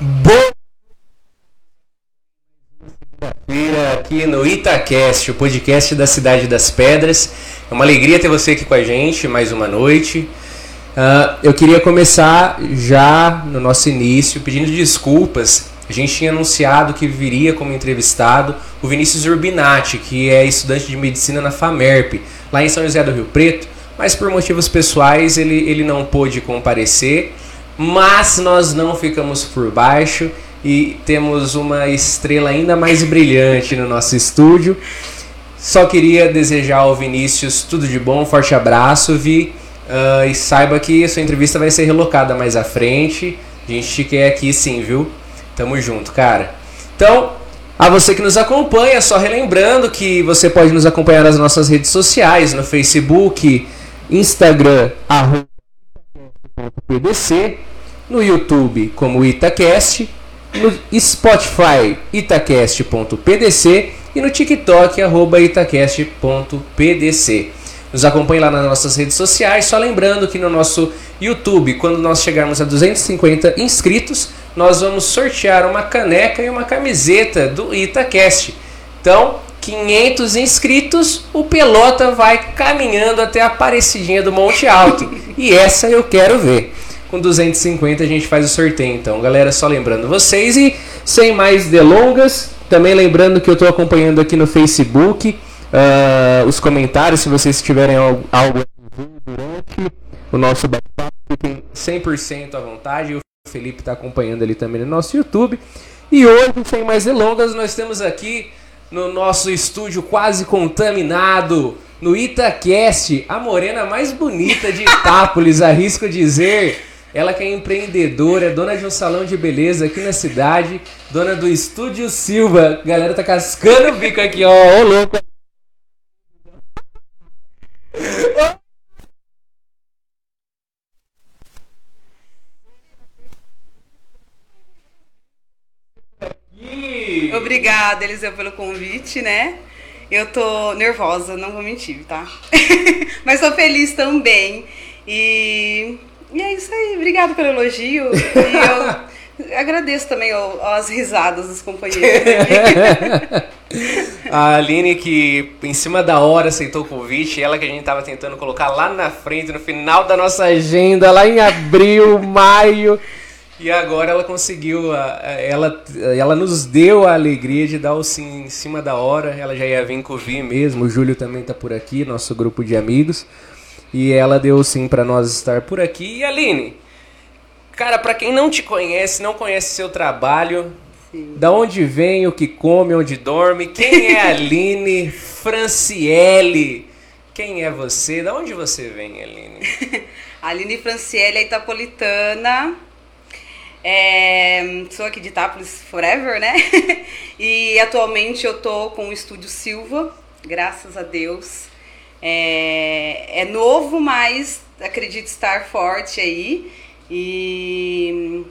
Boa feira aqui no Itacast, o podcast da Cidade das Pedras. É uma alegria ter você aqui com a gente mais uma noite. Uh, eu queria começar já no nosso início pedindo desculpas. A gente tinha anunciado que viria como entrevistado o Vinícius Urbinati, que é estudante de medicina na FAMERP, lá em São José do Rio Preto, mas por motivos pessoais ele, ele não pôde comparecer. Mas nós não ficamos por baixo e temos uma estrela ainda mais brilhante no nosso estúdio. Só queria desejar ao Vinícius tudo de bom, um forte abraço, Vi. Uh, e saiba que sua entrevista vai ser relocada mais à frente. A gente te quer aqui sim, viu? Tamo junto, cara. Então, a você que nos acompanha, só relembrando que você pode nos acompanhar nas nossas redes sociais, no Facebook, Instagram, arroba PDC, no YouTube como Itacast, no Spotify itacast.pdc e no TikTok arroba itacast.pdc. Nos acompanhe lá nas nossas redes sociais, só lembrando que no nosso YouTube, quando nós chegarmos a 250 inscritos, nós vamos sortear uma caneca e uma camiseta do Itacast. Então, 500 inscritos, o Pelota vai caminhando até a Aparecidinha do Monte Alto. e essa eu quero ver. Com 250 a gente faz o sorteio, então, galera, só lembrando vocês e sem mais delongas, também lembrando que eu estou acompanhando aqui no Facebook uh, os comentários, se vocês tiverem algo, durante o nosso bate-papo, fiquem 100% à vontade. O Felipe está acompanhando ali também no nosso YouTube. E hoje, sem mais delongas, nós temos aqui no nosso estúdio quase contaminado, no Itacast, a morena mais bonita de Itápolis, arrisco dizer. Ela que é empreendedora, dona de um salão de beleza aqui na cidade, dona do Estúdio Silva. Galera tá cascando o bico aqui, ó, ô louco. Obrigada, Eliseu, pelo convite, né? Eu tô nervosa, não vou mentir, tá? Mas tô feliz também. E, e é isso aí, obrigada pelo elogio. E eu agradeço também as risadas dos companheiros. a Aline, que em cima da hora aceitou o convite, ela que a gente tava tentando colocar lá na frente, no final da nossa agenda, lá em abril, maio. E agora ela conseguiu, ela, ela nos deu a alegria de dar o sim em cima da hora. Ela já ia vir com o Vi mesmo, o Júlio também está por aqui, nosso grupo de amigos. E ela deu sim para nós estar por aqui. E Aline, cara, para quem não te conhece, não conhece seu trabalho, sim. da onde vem, o que come, onde dorme, quem é a Aline Franciele? Quem é você? Da onde você vem, Aline? Aline Franciele é itapolitana é, sou aqui de Itápolis Forever, né? e atualmente eu tô com o Estúdio Silva, graças a Deus. É, é novo, mas acredito estar forte aí. E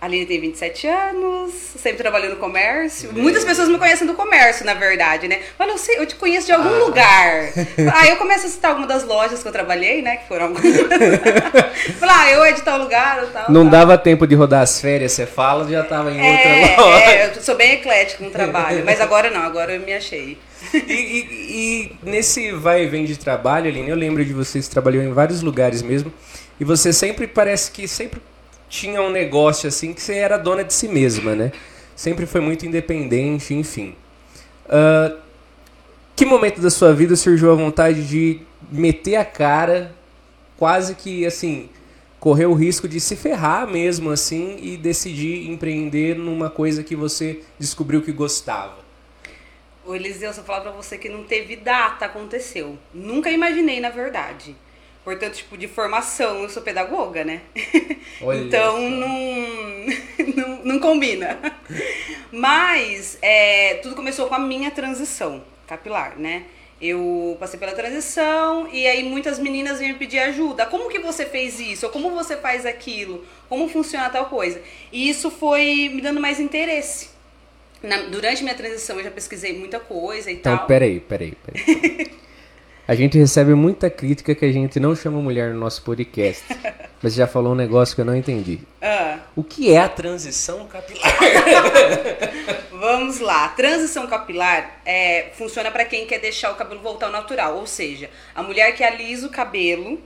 a Aline tem 27 anos, sempre trabalhou no comércio. Bem. Muitas pessoas me conhecem do comércio, na verdade, né? Mas eu, sei, eu te conheço de algum ah. lugar. Aí eu começo a citar alguma das lojas que eu trabalhei, né? Que foram algumas. Falar, ah, eu é de tal lugar ou tal. Não tal. dava tempo de rodar as férias, você fala, já tava em é, outra loja. É, eu sou bem eclético no trabalho, mas agora não, agora eu me achei. E, e, e, nesse vai e vem de trabalho, Aline, eu lembro de vocês trabalhou em vários lugares mesmo. E você sempre parece que sempre tinha um negócio assim que você era dona de si mesma, né? Sempre foi muito independente, enfim. Uh, que momento da sua vida surgiu a vontade de meter a cara, quase que assim, correr o risco de se ferrar mesmo assim e decidir empreender numa coisa que você descobriu que gostava? O Eliseu, se eu falar pra você que não teve data, aconteceu. Nunca imaginei, na verdade. Portanto, tipo, de formação, eu sou pedagoga, né? então, não, não, não, combina. Mas, é, tudo começou com a minha transição capilar, né? Eu passei pela transição e aí muitas meninas vinham pedir ajuda. Como que você fez isso? Ou como você faz aquilo? Como funciona tal coisa? E isso foi me dando mais interesse. Na, durante minha transição eu já pesquisei muita coisa e então, tal. Então, peraí, peraí, peraí. A gente recebe muita crítica que a gente não chama mulher no nosso podcast. Mas já falou um negócio que eu não entendi. Ah. O que é a transição capilar? Vamos lá. Transição capilar é, funciona para quem quer deixar o cabelo voltar ao natural. Ou seja, a mulher que alisa o cabelo,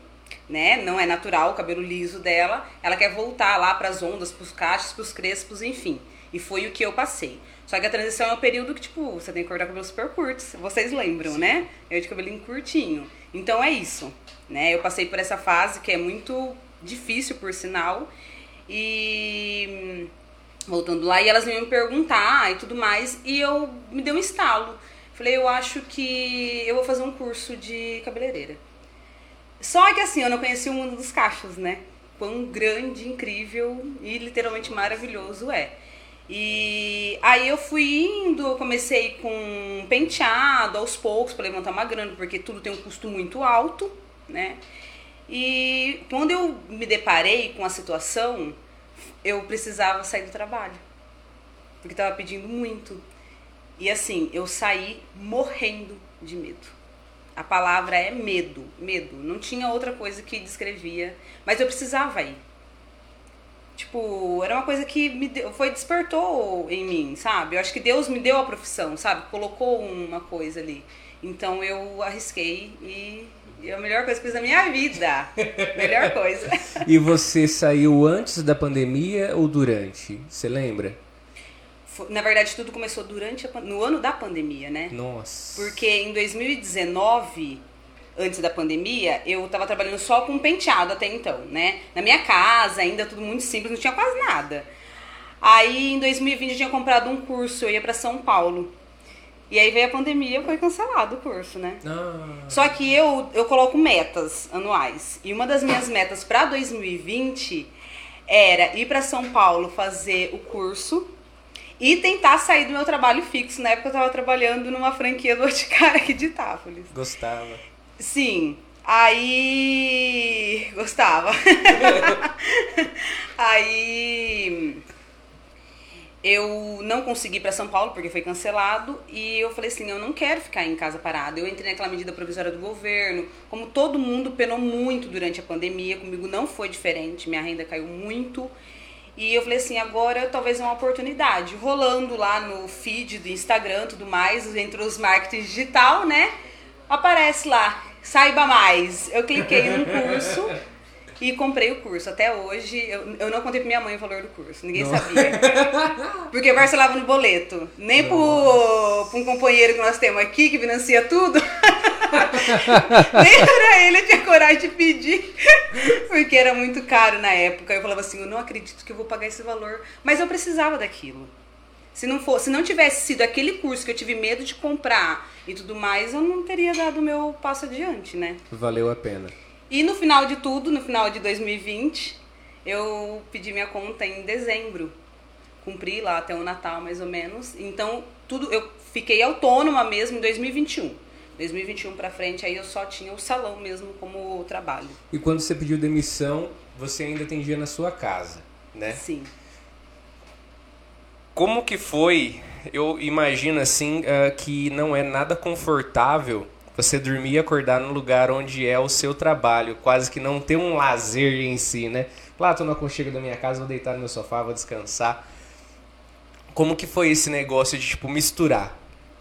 né? Não é natural o cabelo liso dela. Ela quer voltar lá para as ondas, para os cachos, para os crespos, enfim. E foi o que eu passei. Só que a transição é um período que, tipo, você tem que cortar cabelo super curto. Vocês lembram, Sim. né? Eu de cabelinho curtinho. Então é isso. Né? Eu passei por essa fase que é muito difícil, por sinal. E voltando lá, e elas iam me perguntar e tudo mais, e eu me dei um estalo. Falei, eu acho que eu vou fazer um curso de cabeleireira. Só que assim, eu não conheci o mundo dos cachos, né? Quão grande, incrível e literalmente maravilhoso é. E aí eu fui indo, comecei com penteado aos poucos para levantar uma grana, porque tudo tem um custo muito alto, né? E quando eu me deparei com a situação, eu precisava sair do trabalho. Porque estava pedindo muito. E assim, eu saí morrendo de medo. A palavra é medo, medo. Não tinha outra coisa que descrevia, mas eu precisava ir. Tipo, era uma coisa que me deu, foi despertou em mim, sabe? Eu acho que Deus me deu a profissão, sabe? Colocou uma coisa ali. Então eu arrisquei e é a melhor coisa que fiz na minha vida. melhor coisa. E você saiu antes da pandemia ou durante? Você lembra? Na verdade, tudo começou durante a, no ano da pandemia, né? Nossa. Porque em 2019, antes da pandemia, eu tava trabalhando só com penteado até então, né? Na minha casa, ainda tudo muito simples, não tinha quase nada. Aí em 2020 eu tinha comprado um curso, eu ia para São Paulo. E aí veio a pandemia e foi cancelado o curso, né? Ah. Só que eu, eu coloco metas anuais. E uma das minhas metas para 2020 era ir para São Paulo fazer o curso e tentar sair do meu trabalho fixo. Na época eu estava trabalhando numa franquia do Boticário aqui de Itápolis. Gostava. Sim. Aí. Gostava. aí eu não consegui para São Paulo porque foi cancelado e eu falei assim, eu não quero ficar em casa parada. Eu entrei naquela medida provisória do governo, como todo mundo penou muito durante a pandemia, comigo não foi diferente, minha renda caiu muito. E eu falei assim, agora talvez é uma oportunidade. Rolando lá no feed do Instagram, tudo mais, entre os marketing digital, né? Aparece lá, saiba mais. Eu cliquei num curso e comprei o curso. Até hoje, eu, eu não contei pra minha mãe o valor do curso. Ninguém não. sabia. Porque parcelava no boleto. Nem pro, pro um companheiro que nós temos aqui, que financia tudo. Nem pra ele eu tinha coragem de pedir. Porque era muito caro na época. Eu falava assim, eu não acredito que eu vou pagar esse valor. Mas eu precisava daquilo. Se não, for, se não tivesse sido aquele curso que eu tive medo de comprar e tudo mais, eu não teria dado o meu passo adiante, né? Valeu a pena. E no final de tudo, no final de 2020, eu pedi minha conta em dezembro. Cumpri lá até o Natal, mais ou menos. Então, tudo eu fiquei autônoma mesmo em 2021. 2021 para frente, aí eu só tinha o salão mesmo como trabalho. E quando você pediu demissão, você ainda atendia na sua casa, né? Sim. Como que foi? Eu imagino assim uh, que não é nada confortável você dormir e acordar no lugar onde é o seu trabalho, quase que não ter um lazer em si, né? Lá, tô no aconchego da minha casa, vou deitar no meu sofá, vou descansar. Como que foi esse negócio de, tipo, misturar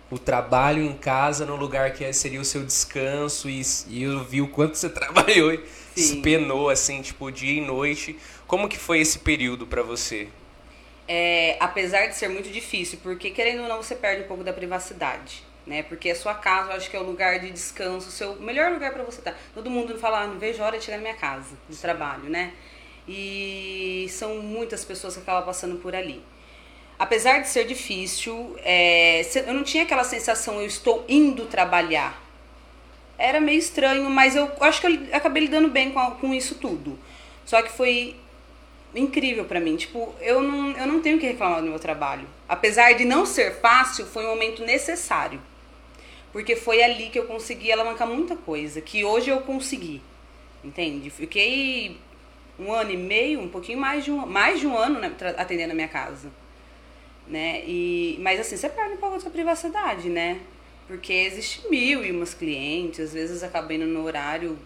o trabalho em casa no lugar que seria o seu descanso e, e eu vi o quanto você trabalhou e se penou, assim, tipo, dia e noite. Como que foi esse período para você? É, apesar de ser muito difícil, porque querendo ou não, você perde um pouco da privacidade né? Porque a sua casa, eu acho que é o lugar de descanso, o seu melhor lugar para você estar. Tá. Todo mundo fala, ah, não vejo a hora de chegar na minha casa, de trabalho, né? E são muitas pessoas que acabam passando por ali. Apesar de ser difícil, é, eu não tinha aquela sensação, eu estou indo trabalhar. Era meio estranho, mas eu acho que eu acabei lidando bem com, com isso tudo. Só que foi incrível para mim. Tipo, eu não, eu não tenho que reclamar do meu trabalho. Apesar de não ser fácil, foi um momento necessário porque foi ali que eu consegui alavancar muita coisa, que hoje eu consegui, entende? Fiquei um ano e meio, um pouquinho mais de um, mais de um ano né, atendendo a minha casa, né? E, mas assim, você perde um pouco da sua privacidade, né? Porque existe mil e umas clientes, às vezes acaba indo no horário,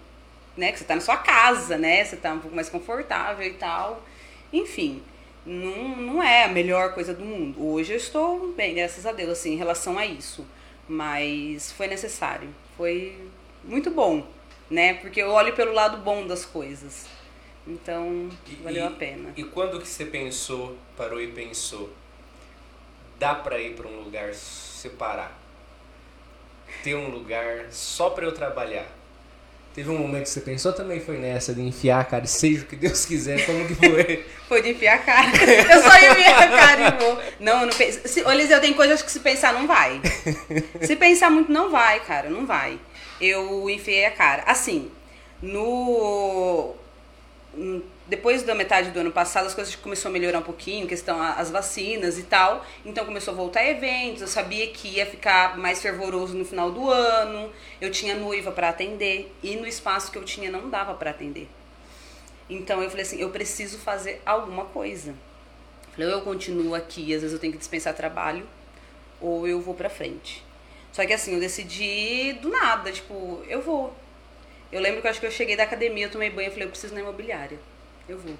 né, que você tá na sua casa, né? Você tá um pouco mais confortável e tal. Enfim, não, não é a melhor coisa do mundo. Hoje eu estou bem, graças a Deus, assim, em relação a isso. Mas foi necessário. Foi muito bom, né? Porque eu olho pelo lado bom das coisas. Então, E- valeu a pena. E quando que você pensou, parou e pensou, dá pra ir pra um lugar separar? Ter um lugar só pra eu trabalhar? Teve um momento que você pensou também foi nessa de enfiar, cara, seja o que Deus quiser, como que foi? Foi de enfiar a cara. Eu só enfiar a cara e vou. Não, eu não penso. Se, ô, tem coisas que se pensar não vai. Se pensar muito, não vai, cara, não vai. Eu enfiei a cara. Assim, no. Depois da metade do ano passado, as coisas começaram a melhorar um pouquinho, questão as vacinas e tal. Então começou a voltar eventos, eu sabia que ia ficar mais fervoroso no final do ano. Eu tinha noiva para atender e no espaço que eu tinha não dava para atender. Então eu falei assim, eu preciso fazer alguma coisa. Falei, ou eu continuo aqui, às vezes eu tenho que dispensar trabalho, ou eu vou pra frente. Só que assim, eu decidi do nada, tipo, eu vou. Eu lembro que eu acho que eu cheguei da academia, eu tomei banho e falei, eu preciso na imobiliária. Eu vou.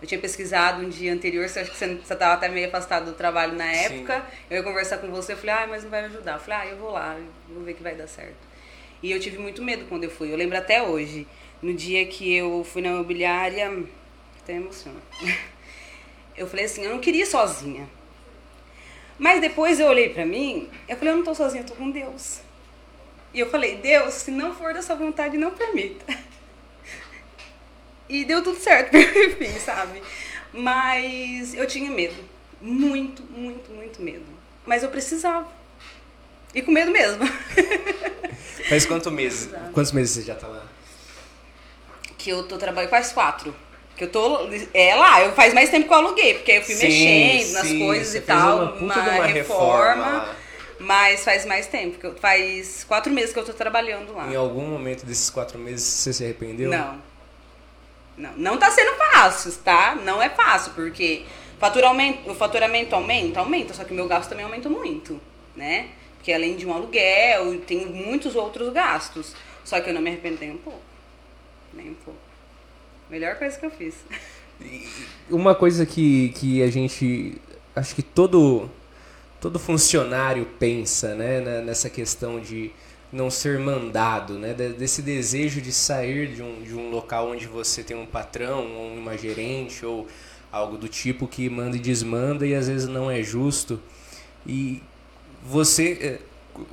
Eu tinha pesquisado um dia anterior, você acha que você você tava até meio afastado do trabalho na Sim. época. Eu ia conversar com você, eu falei, ah, mas não vai me ajudar. Eu falei, ah, eu vou lá, eu vou ver que vai dar certo. E eu tive muito medo quando eu fui. Eu lembro até hoje. No dia que eu fui na imobiliária, até emociona. Eu falei assim, eu não queria ir sozinha. Mas depois eu olhei pra mim, eu falei, eu não tô sozinha, eu tô com Deus. E eu falei, Deus, se não for da sua vontade, não permita. E deu tudo certo, enfim, sabe? Mas eu tinha medo. Muito, muito, muito medo. Mas eu precisava. E com medo mesmo. Faz quantos meses? Quantos meses você já tá lá? que eu tô trabalhando faz quatro. Que eu tô. É lá, eu faz mais tempo que eu aluguei, porque eu fui Sim, mexendo nas sim, coisas e tal. uma uma reforma lá. Mas faz mais tempo, que eu, faz quatro meses que eu tô trabalhando lá. Em algum momento desses quatro meses você se arrependeu? Não. Não, não tá sendo fácil, tá? Não é fácil, porque faturamento, o faturamento aumenta, aumenta, só que o meu gasto também aumenta muito, né? Porque além de um aluguel, tem muitos outros gastos. Só que eu não me arrependo nem um pouco. Nem um pouco. Melhor coisa que eu fiz. Uma coisa que, que a gente. Acho que todo, todo funcionário pensa, né? na- Nessa questão de não ser mandado, né? de- Desse desejo de sair de um, de um local onde você tem um patrão, ou uma gerente, ou algo do tipo que manda e desmanda e às vezes não é justo. E você. eh,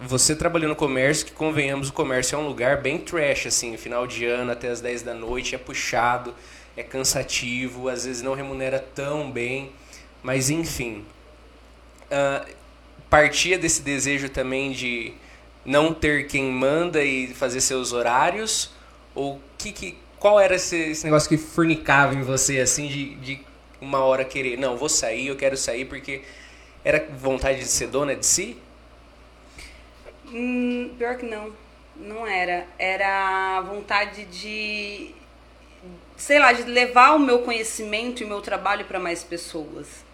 Você trabalhou no comércio, que convenhamos, o comércio é um lugar bem trash, assim, final de ano até as 10 da noite, é puxado, é cansativo, às vezes não remunera tão bem, mas enfim. Ah, partia desse desejo também de não ter quem manda e fazer seus horários? Ou que, que, qual era esse, esse negócio que fornicava em você, assim, de, de uma hora querer, não, vou sair, eu quero sair porque era vontade de ser dona de si? Hum, pior que não. Não era. Era vontade de. Sei lá, de levar o meu conhecimento e o meu trabalho para mais pessoas.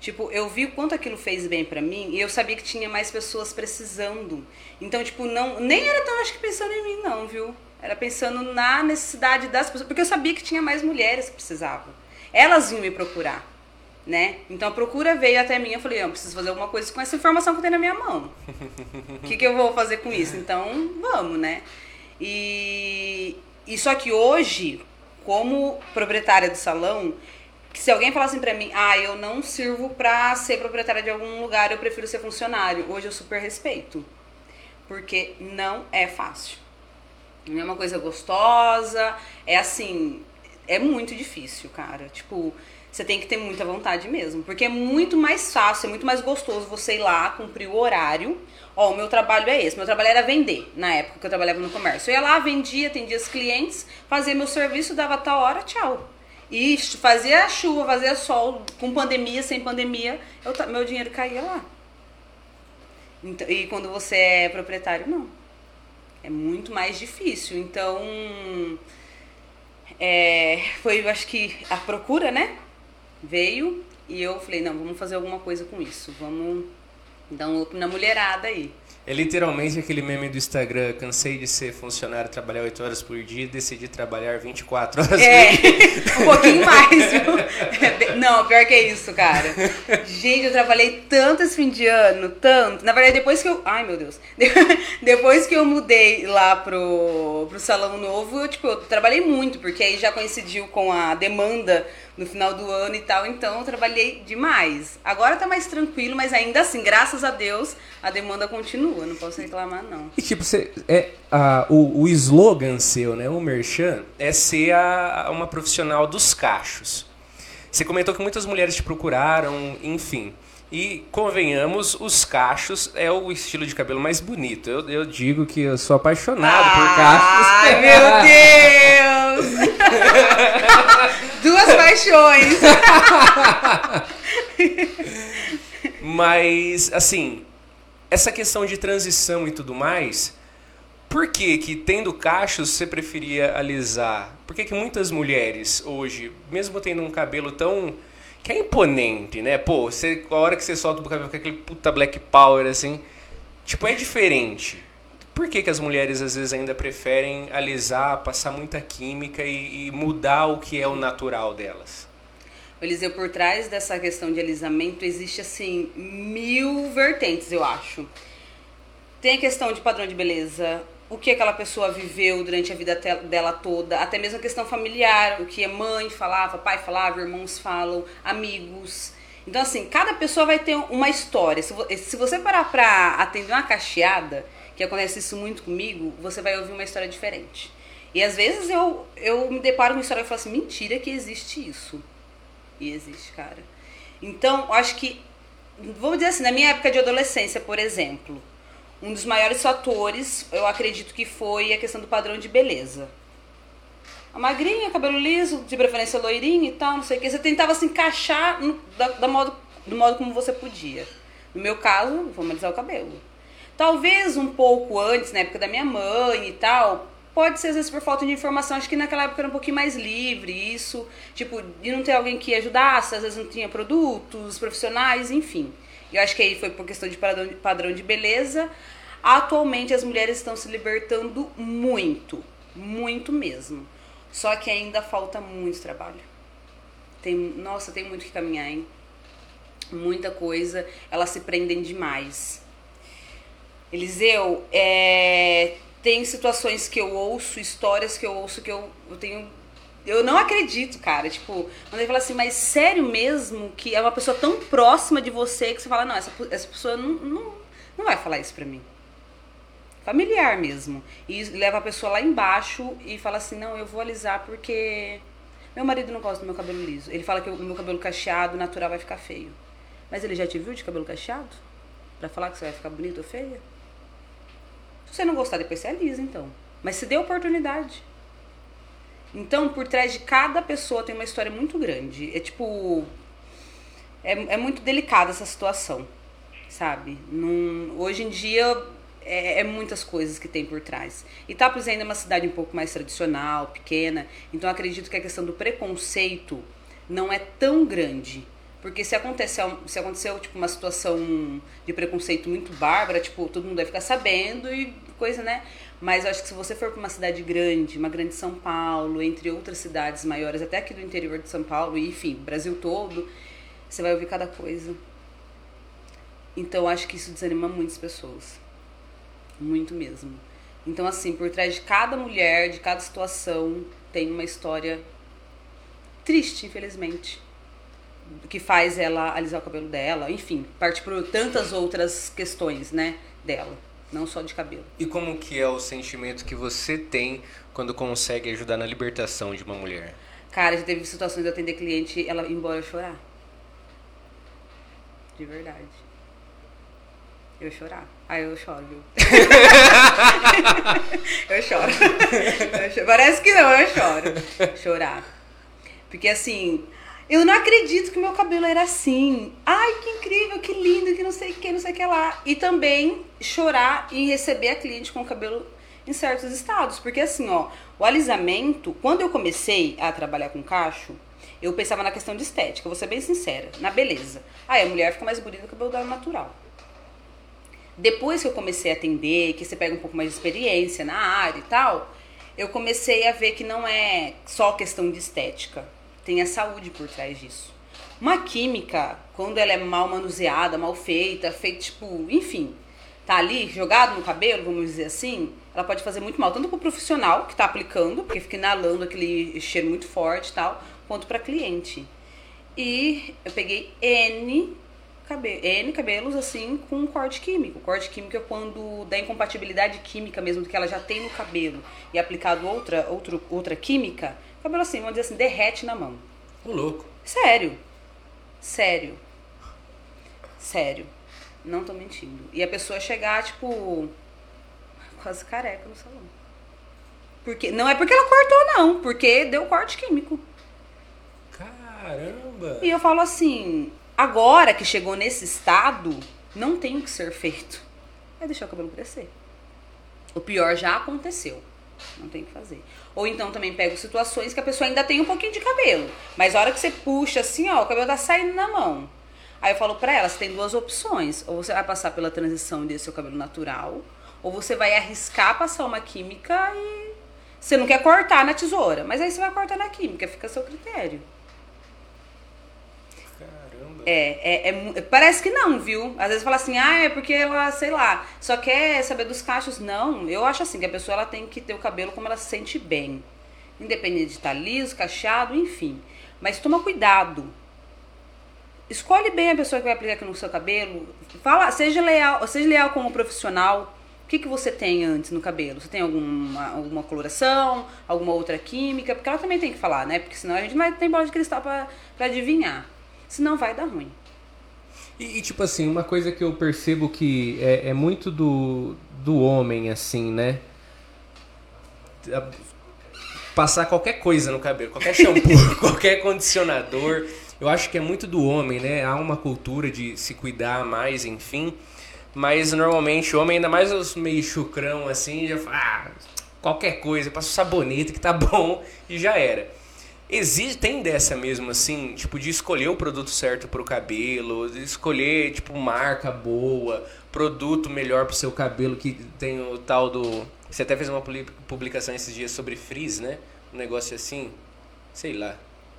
Tipo, eu vi o quanto aquilo fez bem pra mim e eu sabia que tinha mais pessoas precisando. Então, tipo, não, nem era tão acho que pensando em mim não, viu? Era pensando na necessidade das pessoas, porque eu sabia que tinha mais mulheres que precisavam. Elas iam me procurar, né? Então a procura veio até mim, eu falei, eu preciso fazer alguma coisa com essa informação que eu tenho na minha mão. O que, que eu vou fazer com isso? Então, vamos, né? E, e só que hoje, como proprietária do salão, que se alguém falasse pra mim, ah, eu não sirvo pra ser proprietária de algum lugar, eu prefiro ser funcionário. Hoje eu super respeito. Porque não é fácil. Não é uma coisa gostosa, é assim, é muito difícil, cara. Tipo, você tem que ter muita vontade mesmo. Porque é muito mais fácil, é muito mais gostoso você ir lá, cumprir o horário. Ó, o meu trabalho é esse. Meu trabalho era vender, na época que eu trabalhava no comércio. Eu ia lá, vendia, atendia os clientes, fazia meu serviço, dava tal hora, tchau. E fazia chuva, fazia sol, com pandemia, sem pandemia, eu, meu dinheiro caía lá. Então, e quando você é proprietário, não. É muito mais difícil. Então, é, foi, eu acho que a procura, né? Veio e eu falei, não, vamos fazer alguma coisa com isso. Vamos Então, na mulherada aí. É literalmente aquele meme do Instagram, cansei de ser funcionário, trabalhar 8 horas por dia decidi trabalhar 24 horas é, por dia. um pouquinho mais, viu? Não, pior que é isso, cara. Gente, eu trabalhei tanto esse fim de ano, tanto. Na verdade, depois que eu... Ai, meu Deus. Depois que eu mudei lá pro, pro salão novo, eu, tipo, eu trabalhei muito, porque aí já coincidiu com a demanda no final do ano e tal, então eu trabalhei demais. Agora tá mais tranquilo, mas ainda assim, graças a Deus, a demanda continua, não posso reclamar não. E tipo, você, é, a, o, o slogan seu, né, o Merchan, é ser a, uma profissional dos cachos. Você comentou que muitas mulheres te procuraram, enfim. E convenhamos, os cachos é o estilo de cabelo mais bonito. Eu, eu digo que eu sou apaixonado por cachos. Ai, meu Deus! Duas paixões! Mas, assim, essa questão de transição e tudo mais, por que que tendo cachos você preferia alisar? Por que que muitas mulheres hoje, mesmo tendo um cabelo tão que é imponente, né? Pô, você, a hora que você solta o cabelo com aquele puta black power, assim, tipo, é diferente. Por que, que as mulheres às vezes ainda preferem alisar, passar muita química e, e mudar o que é o natural delas? Eliseu, por trás dessa questão de alisamento existe assim mil vertentes, eu acho. Tem a questão de padrão de beleza, o que aquela pessoa viveu durante a vida dela toda, até mesmo a questão familiar, o que a mãe falava, pai falava, irmãos falam, amigos. Então, assim, cada pessoa vai ter uma história. Se você parar pra atender uma cacheada, que acontece isso muito comigo, você vai ouvir uma história diferente. E às vezes eu, eu me deparo com uma história e falo assim: mentira que existe isso. E existe, cara. Então, acho que, vamos dizer assim, na minha época de adolescência, por exemplo, um dos maiores fatores, eu acredito que foi a questão do padrão de beleza. A magrinha, cabelo liso, de preferência loirinha e tal, não sei o que. Você tentava se encaixar no, da, da modo, do modo como você podia. No meu caso, vou alisar o cabelo. Talvez um pouco antes, na época da minha mãe e tal, pode ser às vezes por falta de informação. Acho que naquela época era um pouquinho mais livre, isso, tipo, de não ter alguém que ajudasse, às vezes não tinha produtos profissionais, enfim. Eu acho que aí foi por questão de padrão, de beleza. Atualmente as mulheres estão se libertando muito, muito mesmo. Só que ainda falta muito trabalho. Tem, nossa, tem muito que caminhar, hein? Muita coisa. Elas se prendem demais. Eliseu, é, tem situações que eu ouço, histórias que eu ouço que eu, eu tenho eu não acredito, cara. Tipo, quando ele fala assim, mas sério mesmo que é uma pessoa tão próxima de você que você fala, não, essa, essa pessoa não, não, não vai falar isso pra mim. Familiar mesmo. E leva a pessoa lá embaixo e fala assim, não, eu vou alisar porque meu marido não gosta do meu cabelo liso. Ele fala que o meu cabelo cacheado natural vai ficar feio. Mas ele já te viu de cabelo cacheado? Pra falar que você vai ficar bonita ou feia? Se você não gostar, depois você alisa, então. Mas se dê oportunidade. Então, por trás de cada pessoa tem uma história muito grande. É tipo. É, é muito delicada essa situação, sabe? Num, hoje em dia é, é, muitas coisas que tem por trás. Itápolis ainda é uma cidade um pouco mais tradicional, pequena, então acredito que a questão do preconceito não é tão grande. Porque se aconteceu, se aconteceu tipo, uma situação de preconceito muito bárbara, tipo, todo mundo vai ficar sabendo e coisa, né? Mas eu acho que se você for para uma cidade grande, uma grande São Paulo, entre outras cidades maiores, até aqui do interior de São Paulo, enfim, Brasil todo, você vai ouvir cada coisa. Então acho que isso desanima muitas pessoas. Muito mesmo. Então, assim, por trás de cada mulher, de cada situação, tem uma história triste, infelizmente. Que faz ela alisar o cabelo dela, enfim, parte por tantas outras questões, né, dela não só de cabelo. E como que é o sentimento que você tem quando consegue ajudar na libertação de uma mulher? Cara, já teve situações de atender cliente, ela ir embora chorar. De verdade. Eu chorar. Aí eu choro, viu? eu choro. eu choro. Parece que não, eu choro. Chorar. Porque assim, eu não acredito que meu cabelo era assim. Ai, que incrível, que lindo, que não sei o que, não sei o que lá. E também chorar e receber a cliente com o cabelo em certos estados. Porque assim, ó, o alisamento, quando eu comecei a trabalhar com cacho, eu pensava na questão de estética, vou ser bem sincera, na beleza. Aí a mulher fica mais bonita com o cabelo dela natural. Depois que eu comecei a atender, que você pega um pouco mais de experiência na área e tal, eu comecei a ver que não é só questão de estética, tem a saúde por trás disso. Uma química, quando ela é mal manuseada, mal feita, feita tipo, enfim, tá ali jogado no cabelo, vamos dizer assim, ela pode fazer muito mal, tanto para o profissional que está aplicando, porque fica inalando aquele cheiro muito forte e tal, quanto para cliente. E eu peguei N, cabe N cabelos assim com corte químico. Corte químico é quando dá incompatibilidade química mesmo do que ela já tem no cabelo e aplicado outra, outro, outra química, o cabelo assim, vamos dizer assim, derrete na mão. O louco. Sério. Sério. Sério. Não tô mentindo. E a pessoa chegar, tipo, quase careca no salão. Porque, não é porque ela cortou, não. Porque deu corte químico. Caramba! E eu falo assim, agora que chegou nesse estado, não tem o que ser feito. É deixar o cabelo crescer. O pior já aconteceu. Não tem o que fazer. Ou então também pego situações que a pessoa ainda tem um pouquinho de cabelo. Mas a hora que você puxa assim, ó, o cabelo tá saindo na mão. Aí eu falo pra ela, você tem duas opções. Ou você vai passar pela transição desse seu cabelo natural, ou você vai arriscar passar uma química e você não quer cortar na tesoura. Mas aí você vai cortar na química, fica a seu critério. É, é, é, parece que não, viu? Às vezes fala assim, ah, é porque ela, sei lá, só quer saber dos cachos. Não, eu acho assim, que a pessoa ela tem que ter o cabelo como ela se sente bem. Independente de estar liso, cacheado, enfim. Mas toma cuidado escolhe bem a pessoa que vai aplicar aqui no seu cabelo. Fala, seja leal, seja leal como profissional. O que, que você tem antes no cabelo? Você tem alguma, alguma coloração, alguma outra química? Porque ela também tem que falar, né? Porque senão a gente não ter bola de cristal para adivinhar. Senão vai dar ruim. E, e, tipo assim, uma coisa que eu percebo que é, é muito do, do homem, assim, né? Passar qualquer coisa no cabelo, qualquer shampoo, qualquer condicionador. Eu acho que é muito do homem, né? Há uma cultura de se cuidar mais, enfim. Mas normalmente o homem, ainda mais os meio chucrão assim, já fala, ah, qualquer coisa, passa o sabonete que tá bom e já era. Existe, tem dessa mesmo, assim, tipo, de escolher o produto certo pro cabelo, de escolher, tipo, marca boa, produto melhor pro seu cabelo, que tem o tal do. Você até fez uma publicação esses dias sobre frizz, né? Um negócio assim, sei lá.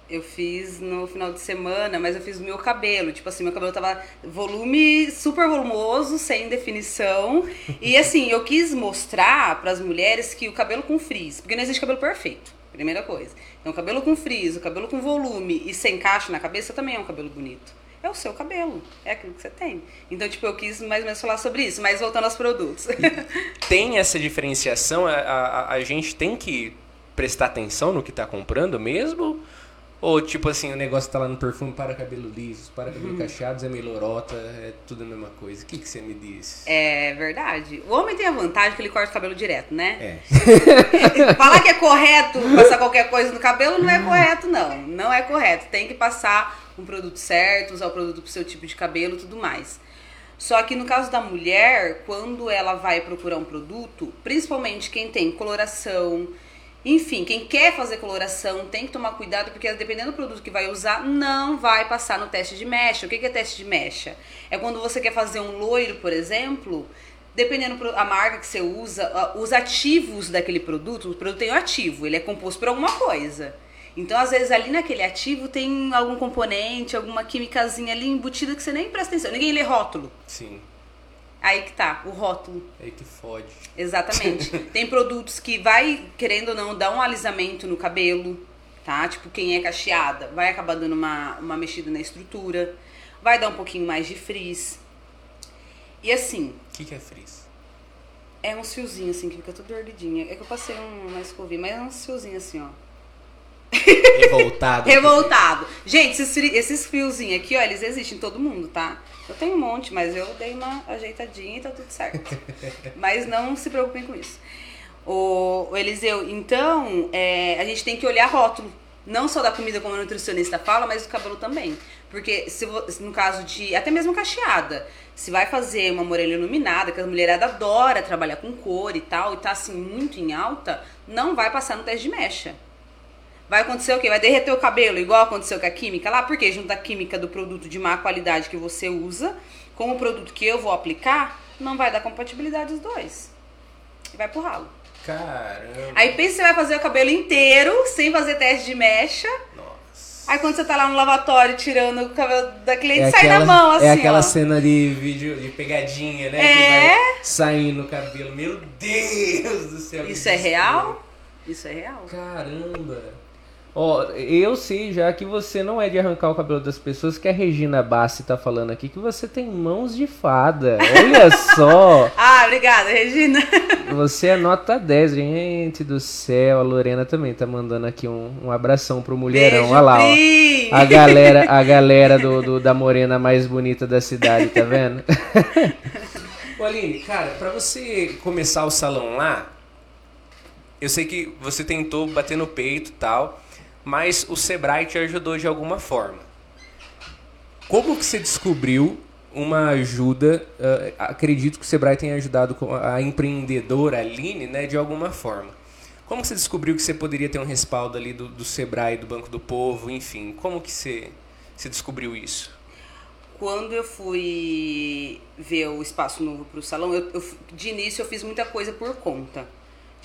Eu fiz no final de semana, mas eu fiz o meu cabelo. Tipo assim, meu cabelo tava volume super volumoso, sem definição. E assim, eu quis mostrar para as mulheres que o cabelo com frizz, porque não existe cabelo perfeito, primeira coisa. Então, cabelo com frizz, o cabelo com volume e sem cacho na cabeça também é um cabelo bonito. É o seu cabelo, é aquilo que você tem. Então, tipo, eu quis mais ou menos falar sobre isso, mas voltando aos produtos. tem essa diferenciação? A, a, a gente tem que prestar atenção no que está comprando mesmo? Ou tipo assim, o negócio tá lá no perfume para cabelo liso, para cabelo hum. cacheado, é melorota, é tudo a mesma coisa. O que, que você me diz? É verdade. O homem tem a vantagem que ele corta o cabelo direto, né? É. Falar que é correto passar qualquer coisa no cabelo não é correto, não. Não é correto. Tem que passar um produto certo, usar o produto pro seu tipo de cabelo e tudo mais. Só que no caso da mulher, quando ela vai procurar um produto, principalmente quem tem coloração, enfim, quem quer fazer coloração tem que tomar cuidado, porque dependendo do produto que vai usar, não vai passar no teste de mecha. O que é teste de mecha? É quando você quer fazer um loiro, por exemplo, dependendo a marca que você usa, os ativos daquele produto, o produto tem o ativo, ele é composto por alguma coisa. Então, às vezes, ali naquele ativo tem algum componente, alguma químicazinha ali embutida que você nem presta atenção. Ninguém lê rótulo. Sim. Aí que tá, o rótulo. Aí que fode. Exatamente. Tem produtos que vai, querendo ou não, dar um alisamento no cabelo, tá? Tipo, quem é cacheada vai acabar dando uma, uma mexida na estrutura, vai dar um pouquinho mais de frizz. E assim... O que, que é frizz? É uns fiozinhos assim, que fica tudo erguidinho. É que eu passei um mais escovinha, mas é uns fiozinhos assim, ó. Revoltado. Revoltado. Gente, esses, esses fiozinhos aqui, ó, eles existem em todo mundo, tá? Eu tenho um monte, mas eu dei uma ajeitadinha e tá tudo certo. mas não se preocupem com isso. O, o Eliseu, então, é, a gente tem que olhar rótulo. Não só da comida, como a nutricionista fala, mas do cabelo também. Porque se no caso de. Até mesmo cacheada. Se vai fazer uma morena iluminada, que a mulherada adora trabalhar com cor e tal, e tá assim muito em alta, não vai passar no teste de mecha Vai acontecer o quê? Vai derreter o cabelo, igual aconteceu com a química lá? Porque junto da química do produto de má qualidade que você usa com o produto que eu vou aplicar, não vai dar compatibilidade dos dois. E vai pro ralo. Caramba. Aí pensa que você vai fazer o cabelo inteiro, sem fazer teste de mecha. Nossa. Aí quando você tá lá no lavatório tirando o cabelo da cliente, É sai aquela, na mão, assim, é aquela ó. cena de vídeo de pegadinha, né? É. Que vai saindo o cabelo. Meu Deus do céu. Isso é desespero. real? Isso é real. Caramba. Ó, eu sei já que você não é de arrancar o cabelo das pessoas, que a Regina Bassi tá falando aqui que você tem mãos de fada. Olha só. Ah, obrigada, Regina. Você é nota 10, gente do céu. A Lorena também tá mandando aqui um, um abração pro mulherão. Beijo, Olha lá, ó. A galera, a galera do, do- da morena mais bonita da cidade, tá vendo? Ô Aline, cara, pra você começar o salão lá, eu sei que você tentou bater no peito e tal, mas o Sebrae te ajudou de alguma forma. Como que você descobriu uma ajuda? eh, acredito que o Sebrae tenha ajudado com a empreendedora Aline, né, de alguma forma. Como que você descobriu que você poderia ter um respaldo ali do, do Sebrae, do Banco do Povo, enfim? Como que você, você descobriu isso? Quando eu fui ver o espaço novo pro salão, eu, eu- de início eu fiz muita coisa por conta.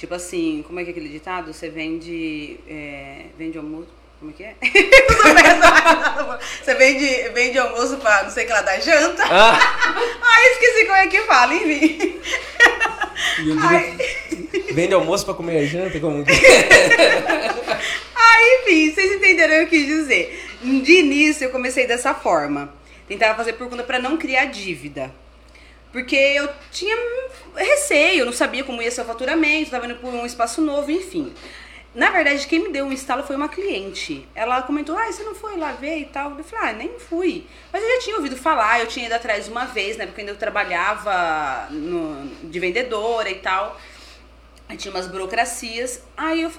Tipo assim, como é que é aquele ditado? Você vende. é, vende almoço. Como é que é? Você vende, vende almoço pra não sei o que lá da janta. Ah! Ai, esqueci como é que fala, enfim. E eu vende almoço pra comer a janta? Como que... Aí, enfim, vocês entenderam o que eu quis dizer. De início eu comecei dessa forma. Tentava fazer por conta pra não criar dívida. Porque eu tinha receio, não sabia como ia ser o faturamento, tava indo por um espaço novo, enfim. Na verdade, quem me deu um instalo foi uma cliente. Ela comentou, ah, você não foi lá ver e tal? Eu falei, ah, nem fui. Mas eu já tinha ouvido falar, eu tinha ido atrás uma vez, né? Porque ainda eu trabalhava no- de vendedora e tal. Aí tinha umas burocracias. Aí eu,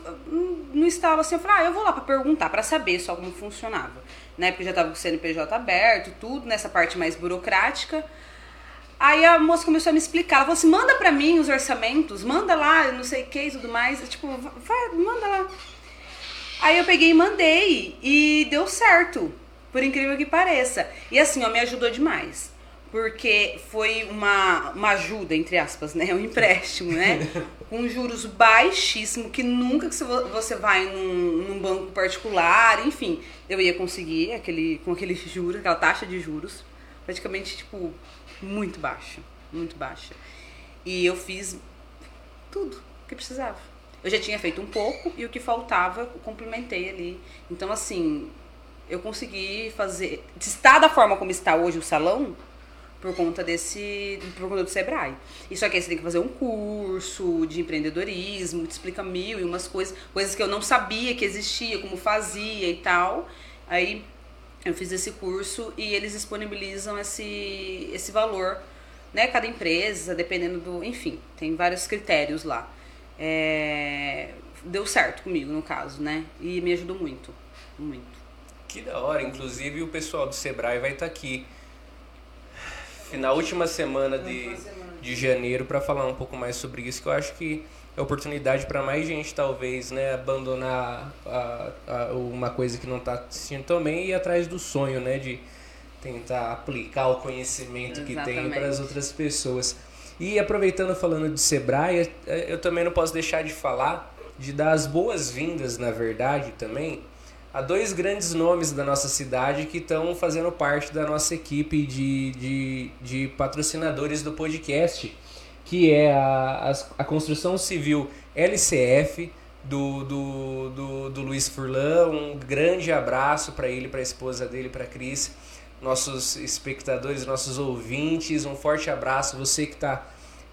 no estalo assim, eu falei, ah, eu vou lá pra perguntar, pra saber só como funcionava. Né? Porque já tava com o CNPJ aberto, tudo, nessa parte mais burocrática. Aí a moça começou a me explicar. Ela falou assim: manda pra mim os orçamentos, manda lá, não sei o que e tudo mais. Eu, Tipo, vai, manda lá. Aí eu peguei e mandei e deu certo, por incrível que pareça. E assim, ó, me ajudou demais. Porque foi uma, uma ajuda, entre aspas, né? Um empréstimo, né? Com juros baixíssimos, que nunca que você- você vai num, num banco particular, enfim, eu ia conseguir aquele, com aquele juros, aquela taxa de juros, praticamente, tipo, muito baixa. Muito baixa. E eu fiz tudo que precisava. Eu já tinha feito um pouco e o que faltava eu complementei ali. Então, assim, eu consegui fazer. Estar da forma como está hoje o salão por conta desse. por conta do Sebrae. E só que aí você tem que fazer um curso de empreendedorismo, te explica mil e umas coisas, coisas que eu não sabia que existia, como fazia e tal. Aí eu fiz esse curso e eles disponibilizam esse, esse valor, né? Cada empresa, dependendo do. Enfim, tem vários critérios lá. É, deu certo comigo, no caso, né? E me ajudou muito. Muito. Que da hora, inclusive o pessoal do Sebrae vai estar aqui na última semana de, de janeiro para falar um pouco mais sobre isso, que eu acho que oportunidade para mais gente talvez, né, abandonar a, a- uma coisa que não está assistindo também e ir atrás do sonho, né, de tentar aplicar o conhecimento que tem Exatamente. para as outras pessoas. E aproveitando falando de Sebrae, eh, eu também não posso deixar de falar de dar as boas-vindas, na verdade, também há dois grandes nomes da nossa cidade que estão fazendo parte da nossa equipe de, de, de patrocinadores do podcast, que é a, as- a Construção Civil LCF do, do, do, do Luiz Furlan. Um grande abraço para ele, para a esposa dele, para Cris, nossos espectadores, nossos ouvintes. Um forte abraço, você que está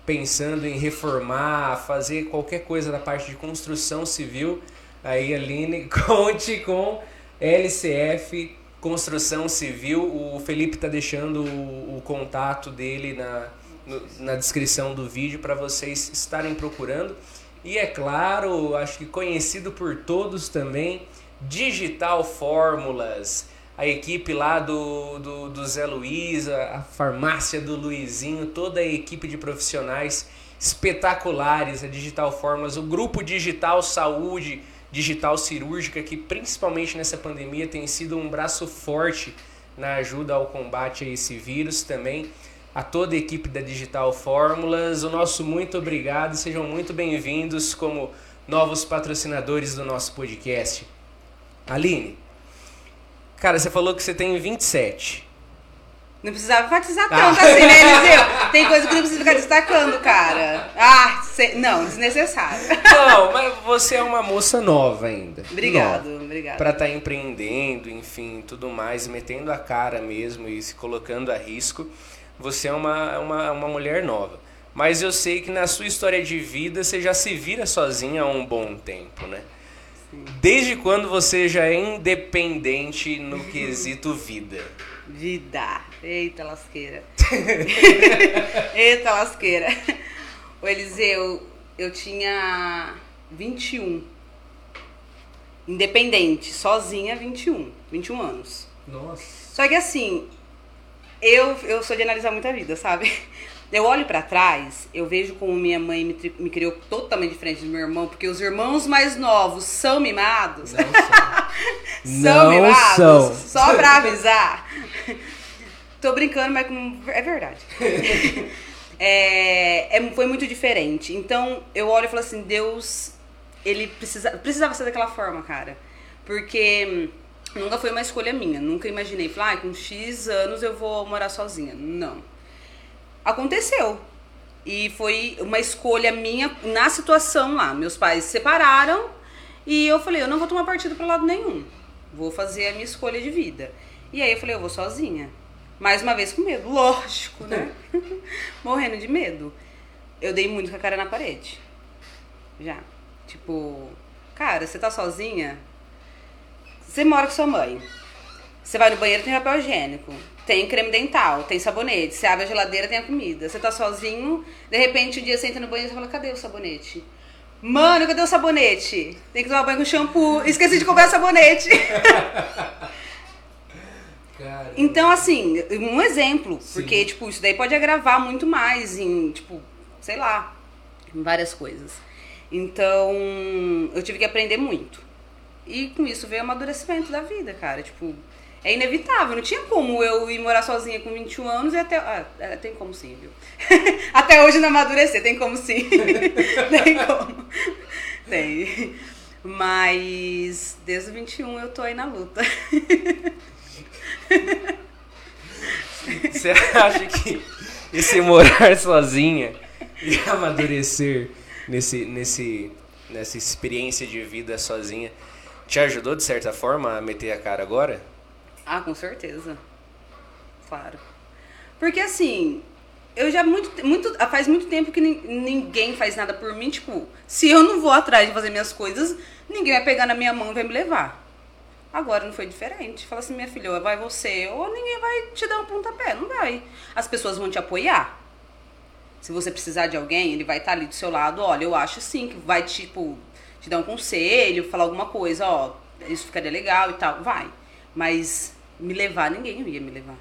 pensando em reformar, fazer qualquer coisa da parte de construção civil, aí Aline, conte com LCF Construção Civil. O Felipe está deixando o, o contato dele na, no- na descrição do vídeo para vocês estarem procurando. E é claro, acho que conhecido por todos também, Digital Fórmulas. A equipe lá do, do, do Zé Luiz, a, a farmácia do Luizinho, toda a equipe de profissionais espetaculares, a Digital Fórmulas, o grupo Digital Saúde digital cirúrgica, que principalmente nessa pandemia tem sido um braço forte na ajuda ao combate a esse vírus também. A toda a equipe da Digital Fórmulas, o nosso muito obrigado, sejam muito bem-vindos como novos patrocinadores do nosso podcast. Aline, cara, você falou que você tem 27. Não precisava enfatizar tanto ah. assim, né, Eliseu? Tem coisa que não precisa ficar destacando, cara. Ah, cê, não, desnecessário. Não, mas você é uma moça nova ainda. Obrigado, nova, obrigado. Pra estar tá empreendendo, enfim, tudo mais, metendo a cara mesmo e se colocando a risco. Você é uma, uma, uma mulher nova. Mas eu sei que na sua história de vida você já se vira sozinha há um bom tempo, né? Sim. Desde quando você já é independente no quesito vida? Vida. Eita lasqueira. Eita lasqueira. O Eliseu, eu tinha 21. Independente, sozinha, 21. 21 anos. Nossa. Só que assim, eu, eu sou de analisar muita vida, sabe? Eu olho para trás, eu vejo como minha mãe me, me, criou totalmente diferente do meu irmão, porque os irmãos mais novos são mimados. Não são. são Não mimados. São. Só pra avisar. Tô brincando, mas é verdade. é, é, foi muito diferente. Então eu olho e falo assim, Deus, ele precisa, precisava ser daquela forma, cara. Porque nunca foi uma escolha minha. Nunca imaginei, falar, ah, com X anos eu vou morar sozinha. Não aconteceu. E foi uma escolha minha na situação lá. Meus pais se separaram e eu falei, eu não vou tomar partido para lado nenhum. Vou fazer a minha escolha de vida. E aí eu falei, eu vou sozinha. Mais uma vez com medo, lógico, né? Morrendo de medo. Eu dei muito com a cara na parede. Já. Tipo, cara, você tá sozinha? Você mora com sua mãe. Você vai no banheiro, tem papel higiênico tem creme dental, tem sabonete. Você abre a geladeira, tem a comida. Você tá sozinho, de repente um dia você entra no banheiro e fala, cadê o sabonete? Mano, cadê o sabonete? Tem que tomar banho com shampoo. Esqueci de comprar sabonete. então, assim, um exemplo. Sim. Porque, tipo, isso daí pode agravar muito mais em, tipo, sei lá, em várias coisas. Então, eu tive que aprender muito. E com isso veio o amadurecimento da vida, cara. Tipo, é inevitável. Não tinha como eu ir morar sozinha com 21 anos e até. Ah, é, tem como sim, viu? até hoje não amadurecer, tem como sim. tem como. Tem. Mas desde os 21 eu tô aí na luta. Você acha que esse morar sozinha e amadurecer nesse, nesse, nessa experiência de vida sozinha te ajudou de certa forma a meter a cara agora? Ah, com certeza. Claro. Porque assim, eu já muito, muito faz muito tempo que ninguém faz nada por mim, tipo, se eu não vou atrás de fazer minhas coisas, ninguém vai pegar na minha mão e vai me levar. Agora não foi diferente. Fala assim, minha filha, vai você, ou ninguém vai te dar um pontapé, não vai. As pessoas vão te apoiar. Se você precisar de alguém, ele vai estar ali do seu lado, olha, eu acho sim que vai tipo te dar um conselho, falar alguma coisa, ó, isso ficaria legal e tal, vai. Mas me levar, ninguém ia me levar.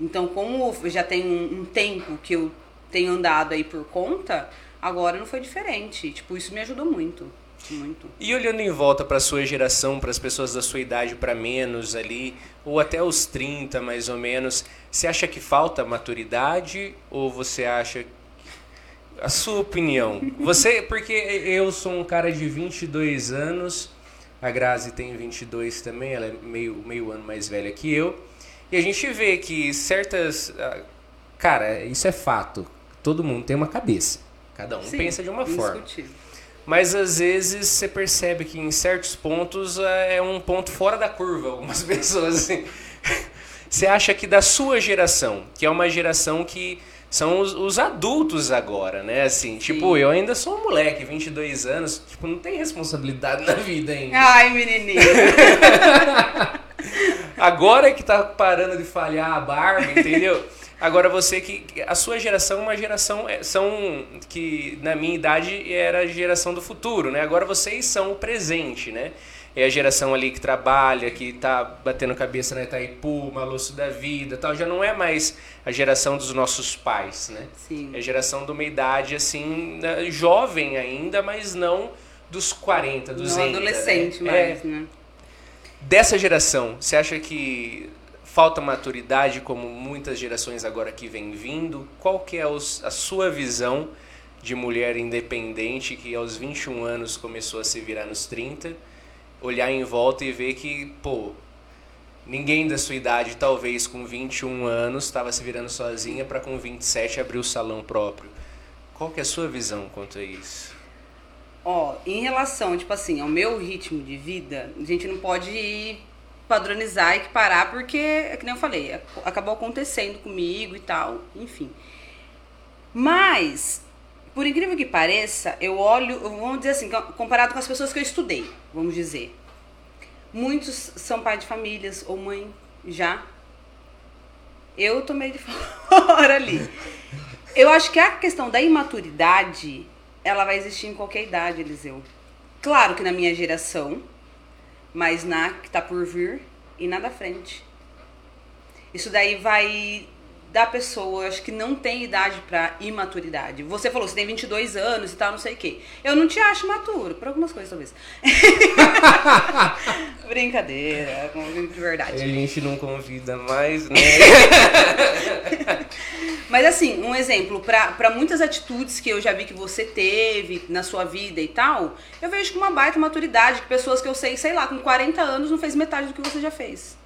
Então, como já tem um, um, tempo que eu tenho andado aí por conta, agora não foi diferente. Tipo, isso me ajudou muito. Muito. E olhando em volta para sua geração, para as pessoas da sua idade para menos ali, ou até os 30 mais ou menos, você acha que falta maturidade ou você acha a sua opinião? Você, porque eu sou um cara de 22 anos, a Grazi tem 22 também, ela é meio, meio ano mais velha que eu. E a gente vê que certas. Ah, cara, isso é fato. Todo mundo tem uma cabeça. Cada um Sim, pensa de uma forma. Mas às vezes você percebe que em certos pontos ah, é um ponto fora da curva. Algumas pessoas assim. Você acha que da sua geração, que é uma geração que são os, os, adultos agora, né? Assim, Sim. tipo, eu ainda sou um moleque, 22 anos, tipo, não tem responsabilidade na vida ainda. Ai, menininho. agora é que tá parando de falhar a barba, entendeu? Agora você que a sua geração é uma geração é, são que na minha idade era a geração do futuro, né? Agora vocês são o presente, né? É a geração ali que trabalha, que está batendo cabeça na Itaipu, Maluço da vida tal, já não é mais a geração dos nossos pais, né? Sim. É a geração de uma idade, assim, né, jovem ainda, mas não dos 40, dos No adolescente né? mais, é, né? Dessa geração, você acha que falta maturidade como muitas gerações agora que vem vindo? Qual que é a sua visão de mulher independente que aos 21 anos começou a se virar nos 30, olhar em volta e ver que, pô, ninguém da sua idade, talvez com 21 anos, estava se virando sozinha para com 27 abrir o salão próprio. Qual que é a sua visão quanto a isso? Ó, em relação, tipo assim, ao meu ritmo de vida, a gente não pode padronizar, equiparar, porque, é que nem eu falei, acabou acontecendo comigo e tal, enfim. Mas, por incrível que pareça, eu olho, vamos dizer assim, comparado com as pessoas que eu estudei, vamos dizer. Muitos são pai de famílias ou mãe já. Eu tomei de fora ali. Eu acho que a questão da imaturidade, ela vai existir em qualquer idade, Eliseu. Claro que na minha geração, mas na que tá por vir e na da frente. Isso daí vai da pessoa, acho que não tem idade para imaturidade. Você falou, você tem 22 anos e tal, não sei o quê. Eu não te acho maturo, por algumas coisas talvez. Brincadeira, de verdade. A gente não convida mais, né? Mas assim, um exemplo, para muitas atitudes que eu já vi que você teve na sua vida e tal, eu vejo com uma baita maturidade, que pessoas que eu sei, sei lá, com 40 anos não fez metade do que você já fez.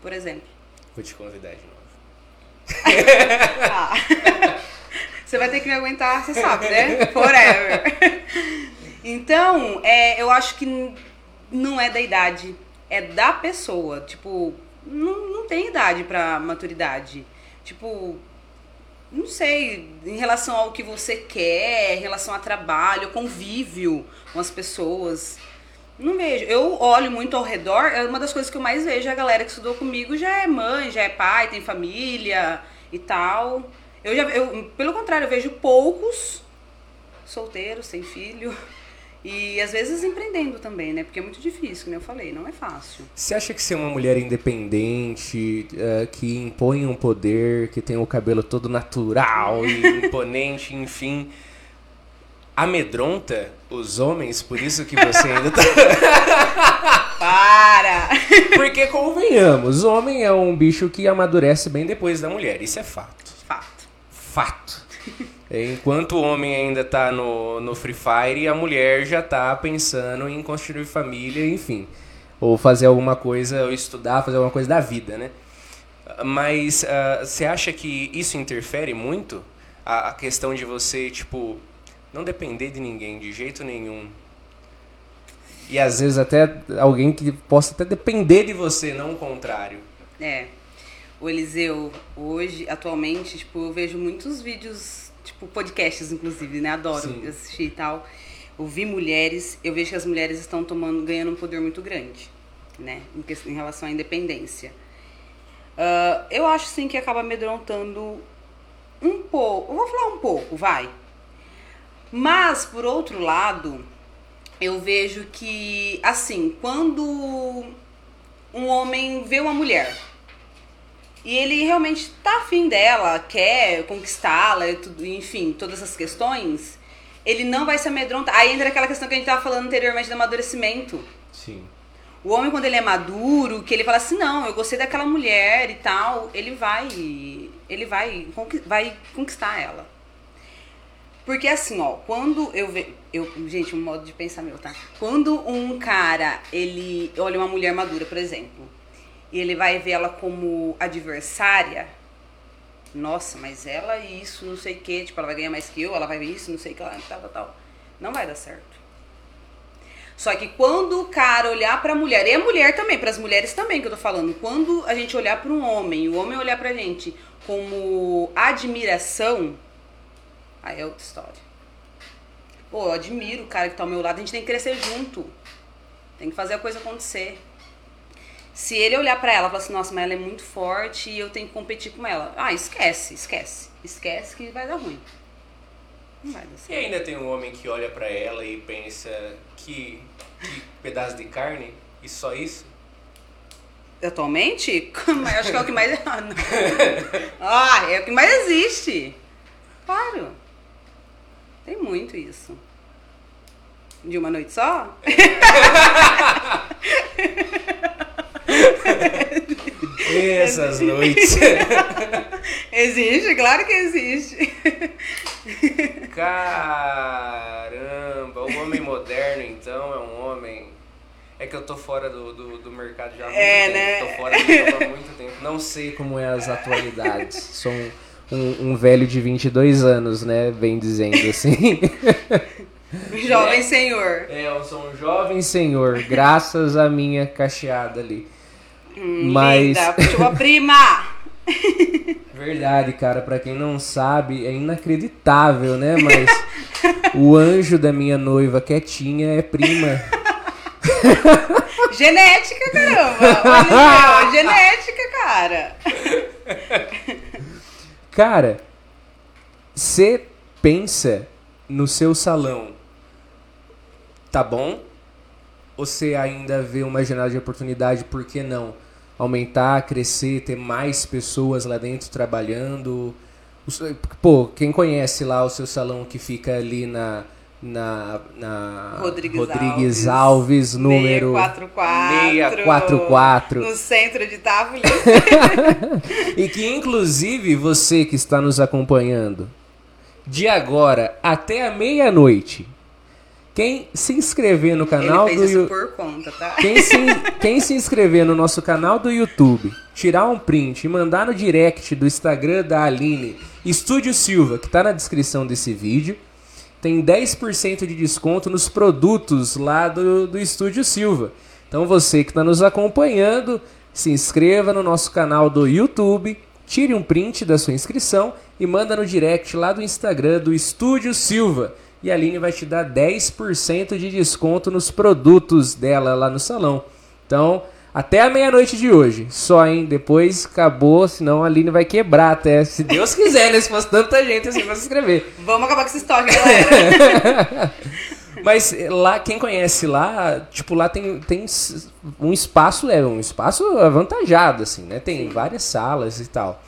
Por exemplo. Vou te convidar novo. ah. Você vai ter que me aguentar, você sabe, né? Forever. Então, é, eu acho que não é da idade, é da pessoa. Tipo, não, não tem idade pra maturidade. Tipo, não sei, em relação ao que você quer, em relação a trabalho, convívio com as pessoas. Não vejo. Eu olho muito ao redor, é uma das coisas que eu mais vejo, a galera que estudou comigo já é mãe, já é pai, tem família e tal. Eu já eu, pelo contrário, eu vejo poucos solteiros, sem filho. E às vezes empreendendo também, né? Porque é muito difícil, como eu falei, não é fácil. Você acha que ser uma mulher independente, uh, que impõe um poder, que tem o cabelo todo natural e imponente, enfim, amedronta os homens, por isso que você ainda tá. Para! Porque convenhamos, o homem é um bicho que amadurece bem depois da mulher, isso é fato. Fato. Fato. Enquanto o homem ainda tá no, no Free Fire, a mulher já tá pensando em construir família, enfim. Ou fazer alguma coisa, ou estudar, fazer alguma coisa da vida, né? Mas uh, você acha que isso interfere muito? A, a questão de você, tipo, não depender de ninguém de jeito nenhum. E às vezes até alguém que possa até depender de você, não o contrário. É. O Eliseu, hoje, atualmente, tipo, eu vejo muitos vídeos, tipo, podcasts, inclusive, né? Adoro Sim. assistir e tal. Ouvir mulheres, eu vejo que as mulheres estão tomando, ganhando um poder muito grande, né? Em, em relação à independência. Uh, eu acho, sim, que acaba amedrontando um pouco. Eu vou falar um pouco, vai mas, por outro lado, eu vejo que, assim, quando um homem vê uma mulher e ele realmente tá afim dela, quer conquistá-la, enfim, todas essas questões, ele não vai se amedrontar. Aí entra aquela questão que a gente tava falando anteriormente do amadurecimento. Sim. O homem, quando ele é maduro, que ele fala assim, não, eu gostei daquela mulher e tal, ele vai. Ele vai, vai conquistar ela. Porque assim, ó, quando eu vejo. Eu, gente, um modo de pensar meu, tá? Quando um cara, ele olha uma mulher madura, por exemplo, e ele vai ver ela como adversária, nossa, mas ela isso, não sei o que, tipo, ela vai ganhar mais que eu, ela vai ver isso, não sei o que, tal, tal, tal. Não vai dar certo. Só que quando o cara olhar pra mulher, e a mulher também, para as mulheres também que eu tô falando, quando a gente olhar para um homem, o homem olhar pra gente como admiração, Aí é outra história. Pô, eu admiro o cara que tá ao meu lado, a gente tem que crescer junto. Tem que fazer a coisa acontecer. Se ele olhar para ela e falar assim, nossa, mas ela é muito forte e eu tenho que competir com ela. Ah, esquece, esquece. Esquece que vai dar ruim. Não vai dar certo. E ainda tem um homem que olha para ela e pensa que, que pedaço de carne e só isso? Atualmente? acho que é o que mais. ah, é o que mais existe. Claro. Tem muito isso. De uma noite só? Essas noites. existe, claro que existe. Caramba, o homem moderno então é um homem. É que eu tô fora do, do, do mercado já há muito É, tempo. né? Tô fora do há muito tempo. Não sei como é as atualidades. Sou um, um, um velho de 22 anos, né? Bem dizendo assim. Jovem senhor. É, eu sou um jovem senhor, graças à minha cacheada ali. Mas. Linda, tua prima! Verdade, cara, pra quem não sabe, é inacreditável, né? Mas o anjo da minha noiva quietinha é prima. Genética, caramba! Olha, genética, cara! Cara, você pensa no seu salão, tá bom? Ou você ainda vê uma janela de oportunidade, por que não? Aumentar, crescer, ter mais pessoas lá dentro trabalhando. Pô, quem conhece lá o seu salão que fica ali na. Na, na Rodrigues Alves, número 644. 644. No centro de Távolis. E que inclusive você que está nos acompanhando, de agora até a meia-noite, quem se inscrever no canal Ele do fez isso Yu- por conta, tá? quem se, quem se inscrever no nosso canal do YouTube, tirar um print e mandar no direct do Instagram da Aline, Estúdio Silva, que está na descrição desse vídeo, tem 10% de desconto nos produtos lá do, do Estúdio Silva. Então você que está nos acompanhando, se inscreva no nosso canal do YouTube, tire um print da sua inscrição e manda no direct lá do Instagram do Estúdio Silva. E a Aline vai te dar 10% de desconto nos produtos dela lá no salão. Então, até a meia-noite de hoje. Só, hein? Depois acabou, senão a Aline vai quebrar até. Se Deus quiser, né? Se fosse tanta gente assim pra se inscrever. Vamos acabar com esse estoque, galera. Mas lá, quem conhece lá, tipo, lá tem, tem um espaço, é um espaço avantajado, assim, né? Tem várias salas e tal.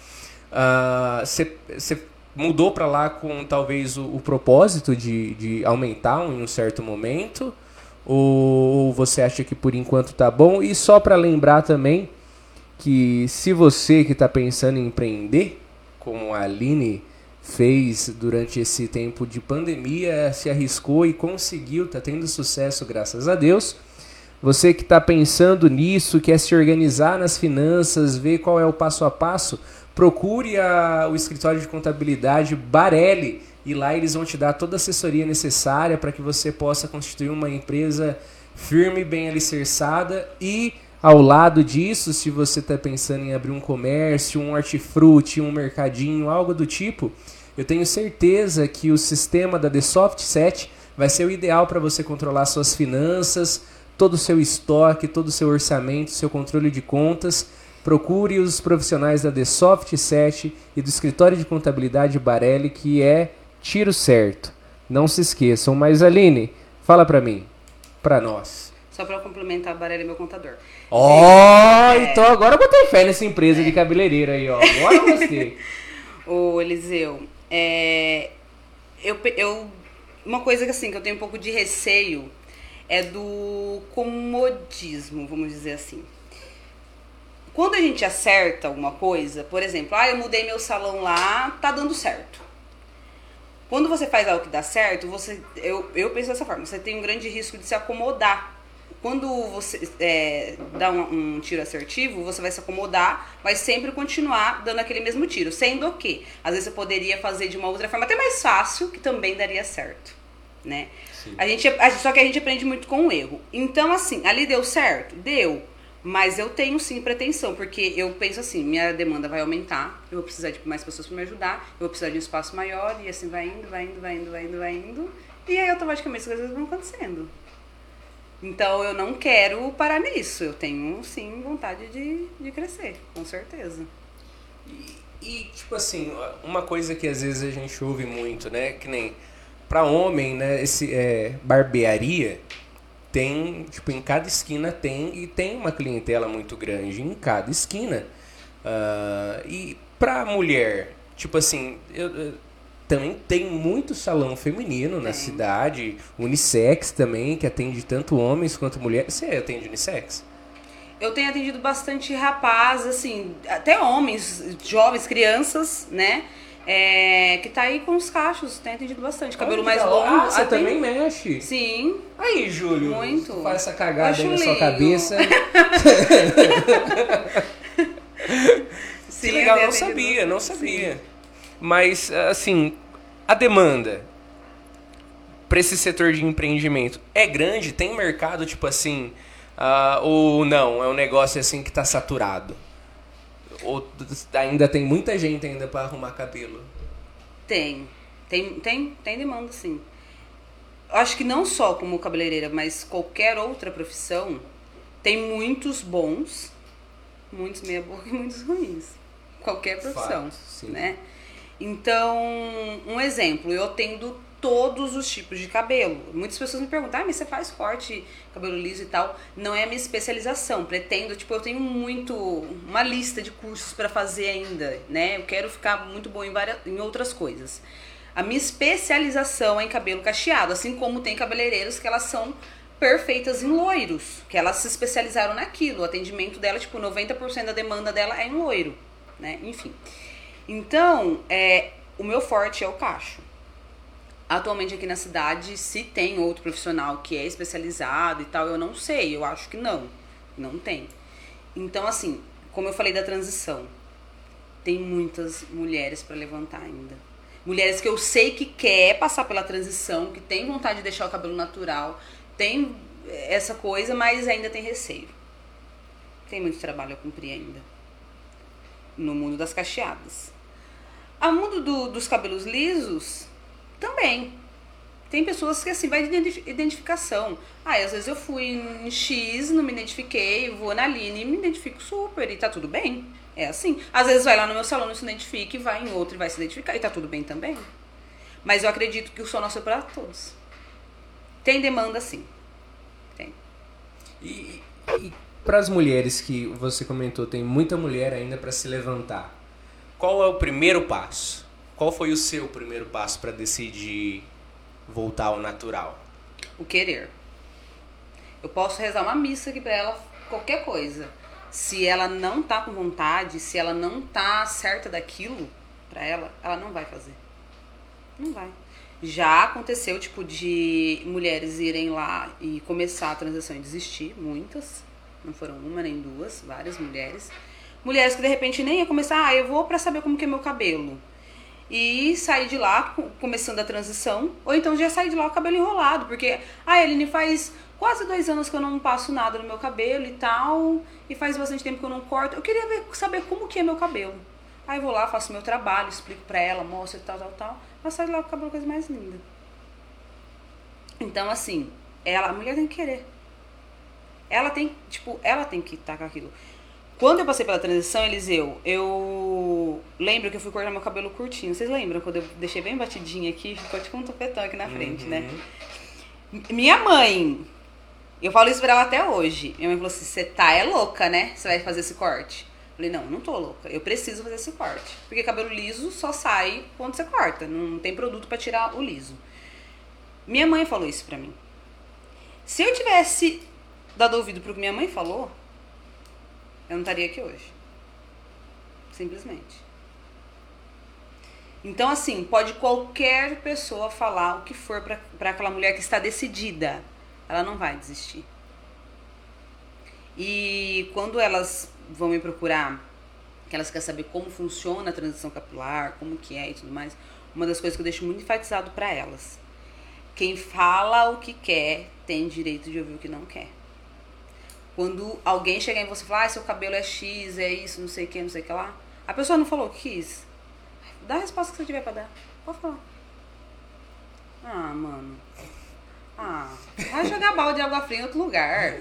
Você mudou pra lá com talvez o, o propósito de, de aumentar em um certo momento? Ou você acha que por enquanto tá bom? E só pra lembrar também que se você que está pensando em empreender, como a Aline fez durante esse tempo de pandemia, se arriscou e conseguiu, está tendo sucesso, graças a Deus. Você que está pensando nisso, quer se organizar nas finanças, ver qual é o passo a passo, procure a- o escritório de contabilidade Barelli e lá eles vão te dar toda a assessoria necessária para que você possa constituir uma empresa firme, bem alicerçada e ao lado disso, se você está pensando em abrir um comércio, um hortifruti, um mercadinho, algo do tipo, eu tenho certeza que o sistema da The Soft Set vai ser o ideal para você controlar suas finanças, todo o seu estoque, todo o seu orçamento, seu controle de contas. Procure os profissionais da The Soft Set e do escritório de contabilidade Barelli, que é tiro certo. Não se esqueçam. Mas Aline, fala para mim, para nós. Só pra eu complementar, Barelli é meu contador. Ó, então agora eu botei fé nessa empresa de cabeleireiro aí, ó. Agora eu gostei. Ô, Eliseu, é, eu, eu, uma coisa que assim, que eu tenho um pouco de receio é do comodismo, vamos dizer assim. Quando a gente acerta alguma coisa, por exemplo, ah, eu mudei meu salão lá, tá dando certo. Quando você faz algo que dá certo, você, eu, eu penso dessa forma, você tem um grande risco de se acomodar. Quando você é, dá um, um tiro assertivo, você vai se acomodar, vai sempre continuar dando aquele mesmo tiro. Sendo que, às vezes, você poderia fazer de uma outra forma até mais fácil, que também daria certo. Né? A gente, só que a gente aprende muito com o erro. Então, assim, ali deu certo? Deu. Mas eu tenho sim pretensão, porque eu penso assim, minha demanda vai aumentar, eu vou precisar de mais pessoas para me ajudar, eu vou precisar de um espaço maior, e assim vai indo, vai indo, vai indo, vai indo, vai indo. E aí automaticamente as coisas vão acontecendo. Então eu não quero parar nisso. Eu tenho sim vontade de, de crescer, com certeza. E, tipo assim, uma coisa que às vezes a gente ouve muito, né? Que nem pra homem, né? Esse é, barbearia tem, tipo, em cada esquina tem e tem uma clientela muito grande em cada esquina. Ah, e pra mulher, tipo assim, eu, eu- também tem muito salão feminino na cidade, unissex também, que atende tanto homens quanto mulheres. Você atende unissex? Eu tenho atendido bastante rapaz, assim, até homens, jovens, crianças, né? É, que tá aí com os cachos, tem atendido bastante. Cabelo mais longo. Ah, você também mexe? Sim. Aí, Júlio. Muito. Faz essa cagada Acho aí na sua cabeça. Sim, que legal, não sabia, não sabia. Sim. Mas, assim, a demanda para esse setor de empreendimento é grande? Tem mercado, tipo assim, uh, ou não? É um negócio assim que está saturado? Ou ainda tem muita gente ainda para arrumar cabelo? Tem. Tem, tem, tem demanda, sim. Acho que não só como cabeleireira, mas qualquer outra profissão, tem muitos bons, muitos meia boca e muitos ruins. Qualquer profissão, Fato, né? Então, um exemplo, eu atendo todos os tipos de cabelo. Muitas pessoas me perguntam, ah, mas você faz corte, cabelo liso e tal. Não é a minha especialização. Pretendo, tipo, eu tenho muito, uma lista de cursos para fazer ainda, né? Eu quero ficar muito bom em, várias, em outras coisas. A minha especialização é em cabelo cacheado, assim como tem cabeleireiros que elas são perfeitas em loiros, que elas se especializaram naquilo. O atendimento dela, tipo, 90% da demanda dela é em loiro, né? Enfim. Então, é, o meu forte é o cacho. Atualmente aqui na cidade, se tem outro profissional que é especializado e tal, eu não sei, eu acho que não. Não tem. Então, assim, como eu falei da transição, tem muitas mulheres para levantar ainda. Mulheres que eu sei que quer passar pela transição, que tem vontade de deixar o cabelo natural, tem essa coisa, mas ainda tem receio. Tem muito trabalho a cumprir ainda. No mundo das cacheadas. A mundo do, dos cabelos lisos, também. Tem pessoas que assim, vai de identificação. Ah, às vezes eu fui em X, não me identifiquei, vou na Aline e me identifico super e tá tudo bem. É assim. Às vezes vai lá no meu salão, não se identifica, e vai em outro e vai se identificar e tá tudo bem também. Mas eu acredito que o sol é para todos. Tem demanda sim. Tem. E, e para as mulheres que você comentou, tem muita mulher ainda para se levantar. Qual é o primeiro passo? Qual foi o seu primeiro passo para decidir voltar ao natural? O querer. Eu posso rezar uma missa aqui para ela, qualquer coisa. Se ela não tá com vontade, se ela não tá certa daquilo para ela, ela não vai fazer. Não vai. Já aconteceu, tipo, de mulheres irem lá e começar a transição e desistir, muitas. Não foram uma nem duas, várias mulheres. Mulheres que de repente nem ia começar, ah, eu vou para saber como que é meu cabelo e sair de lá começando a transição, ou então já sair de lá com o cabelo enrolado, porque a ah, Eline faz quase dois anos que eu não passo nada no meu cabelo e tal, e faz bastante tempo que eu não corto. Eu queria ver, saber como que é meu cabelo. Aí vou lá, faço meu trabalho, explico pra ela, mostro e tal, tal, tal, ela sai de lá com o cabelo coisa mais linda. Então, assim, ela, a mulher tem que querer. Ela tem, tipo, ela tem que estar com aquilo. Quando eu passei pela transição, Eliseu, eu lembro que eu fui cortar meu cabelo curtinho. Vocês lembram quando eu deixei bem batidinho aqui? Ficou tipo um topetão aqui na frente, né? uhum. né? Minha mãe, eu falo isso pra ela até hoje. Minha mãe falou assim: você tá é louca, né? Você vai fazer esse corte. Eu falei: não, não tô louca. Eu preciso fazer esse corte. Porque cabelo liso só sai quando você corta. Não tem produto para tirar o liso. Minha mãe falou isso pra mim. Se eu tivesse dado ouvido pro que minha mãe falou, eu não estaria aqui hoje. Simplesmente. Então, assim, pode qualquer pessoa falar o que for para aquela mulher que está decidida. Ela não vai desistir. E quando elas vão me procurar, que elas querem saber como funciona a transição capilar, como que é e tudo mais, uma das coisas que eu deixo muito enfatizado para elas. Quem fala o que quer tem direito de ouvir o que não quer. Quando alguém chega em você e fala, ah, seu cabelo é X, é isso, não sei o que, não sei o que lá. A pessoa não falou o que quis. Dá a resposta que você tiver pra dar. Pode falar. Ah, mano. Ah, vai jogar balde de água fria em outro lugar.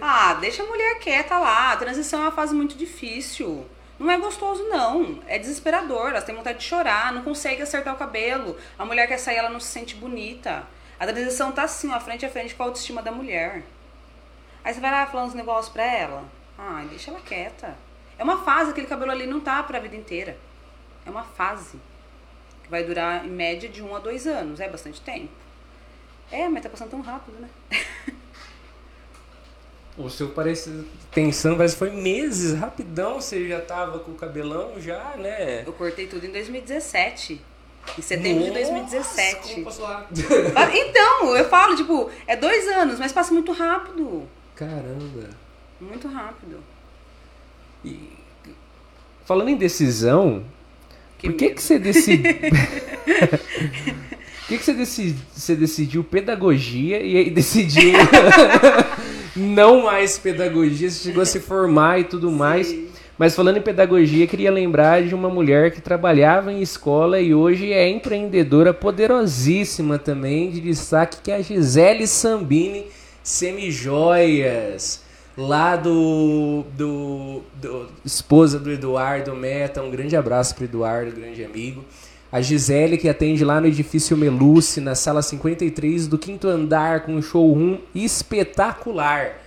Ah, deixa a mulher quieta lá. A transição é uma fase muito difícil. Não é gostoso, não. É desesperador. Elas têm vontade de chorar, não consegue acertar o cabelo. A mulher quer sair, ela não se sente bonita. A transição tá assim, ó, frente a frente com a autoestima da mulher. Aí você vai lá falando uns negócios pra ela. Ai, deixa ela quieta. É uma fase, aquele cabelo ali não tá pra vida inteira. É uma fase. que vai durar em média de um a dois anos, é bastante tempo. É, mas tá passando tão rápido, né? O seu parece. Pensando, parece que foi meses, rapidão, você já tava com o cabelão já, né? Eu cortei tudo em 2017. Em setembro Nossa, de 2017. Como passou rápido. Então, eu falo, tipo, é dois anos, mas passa muito rápido. Caramba. Muito rápido. E falando em decisão, que por que, que você decidiu. Por que, que você, decidi... você decidiu pedagogia e aí decidiu não mais pedagogia? Você chegou a se formar e tudo Sim. mais. Mas falando em pedagogia, queria lembrar de uma mulher que trabalhava em escola e hoje é empreendedora poderosíssima também, de destaque, que é a Gisele Sambini Semijoias, lá do, do, do esposa do Eduardo Meta. Um grande abraço para Eduardo, grande amigo. A Gisele, que atende lá no edifício Meluce, na sala 53 do quinto andar, com um showroom espetacular.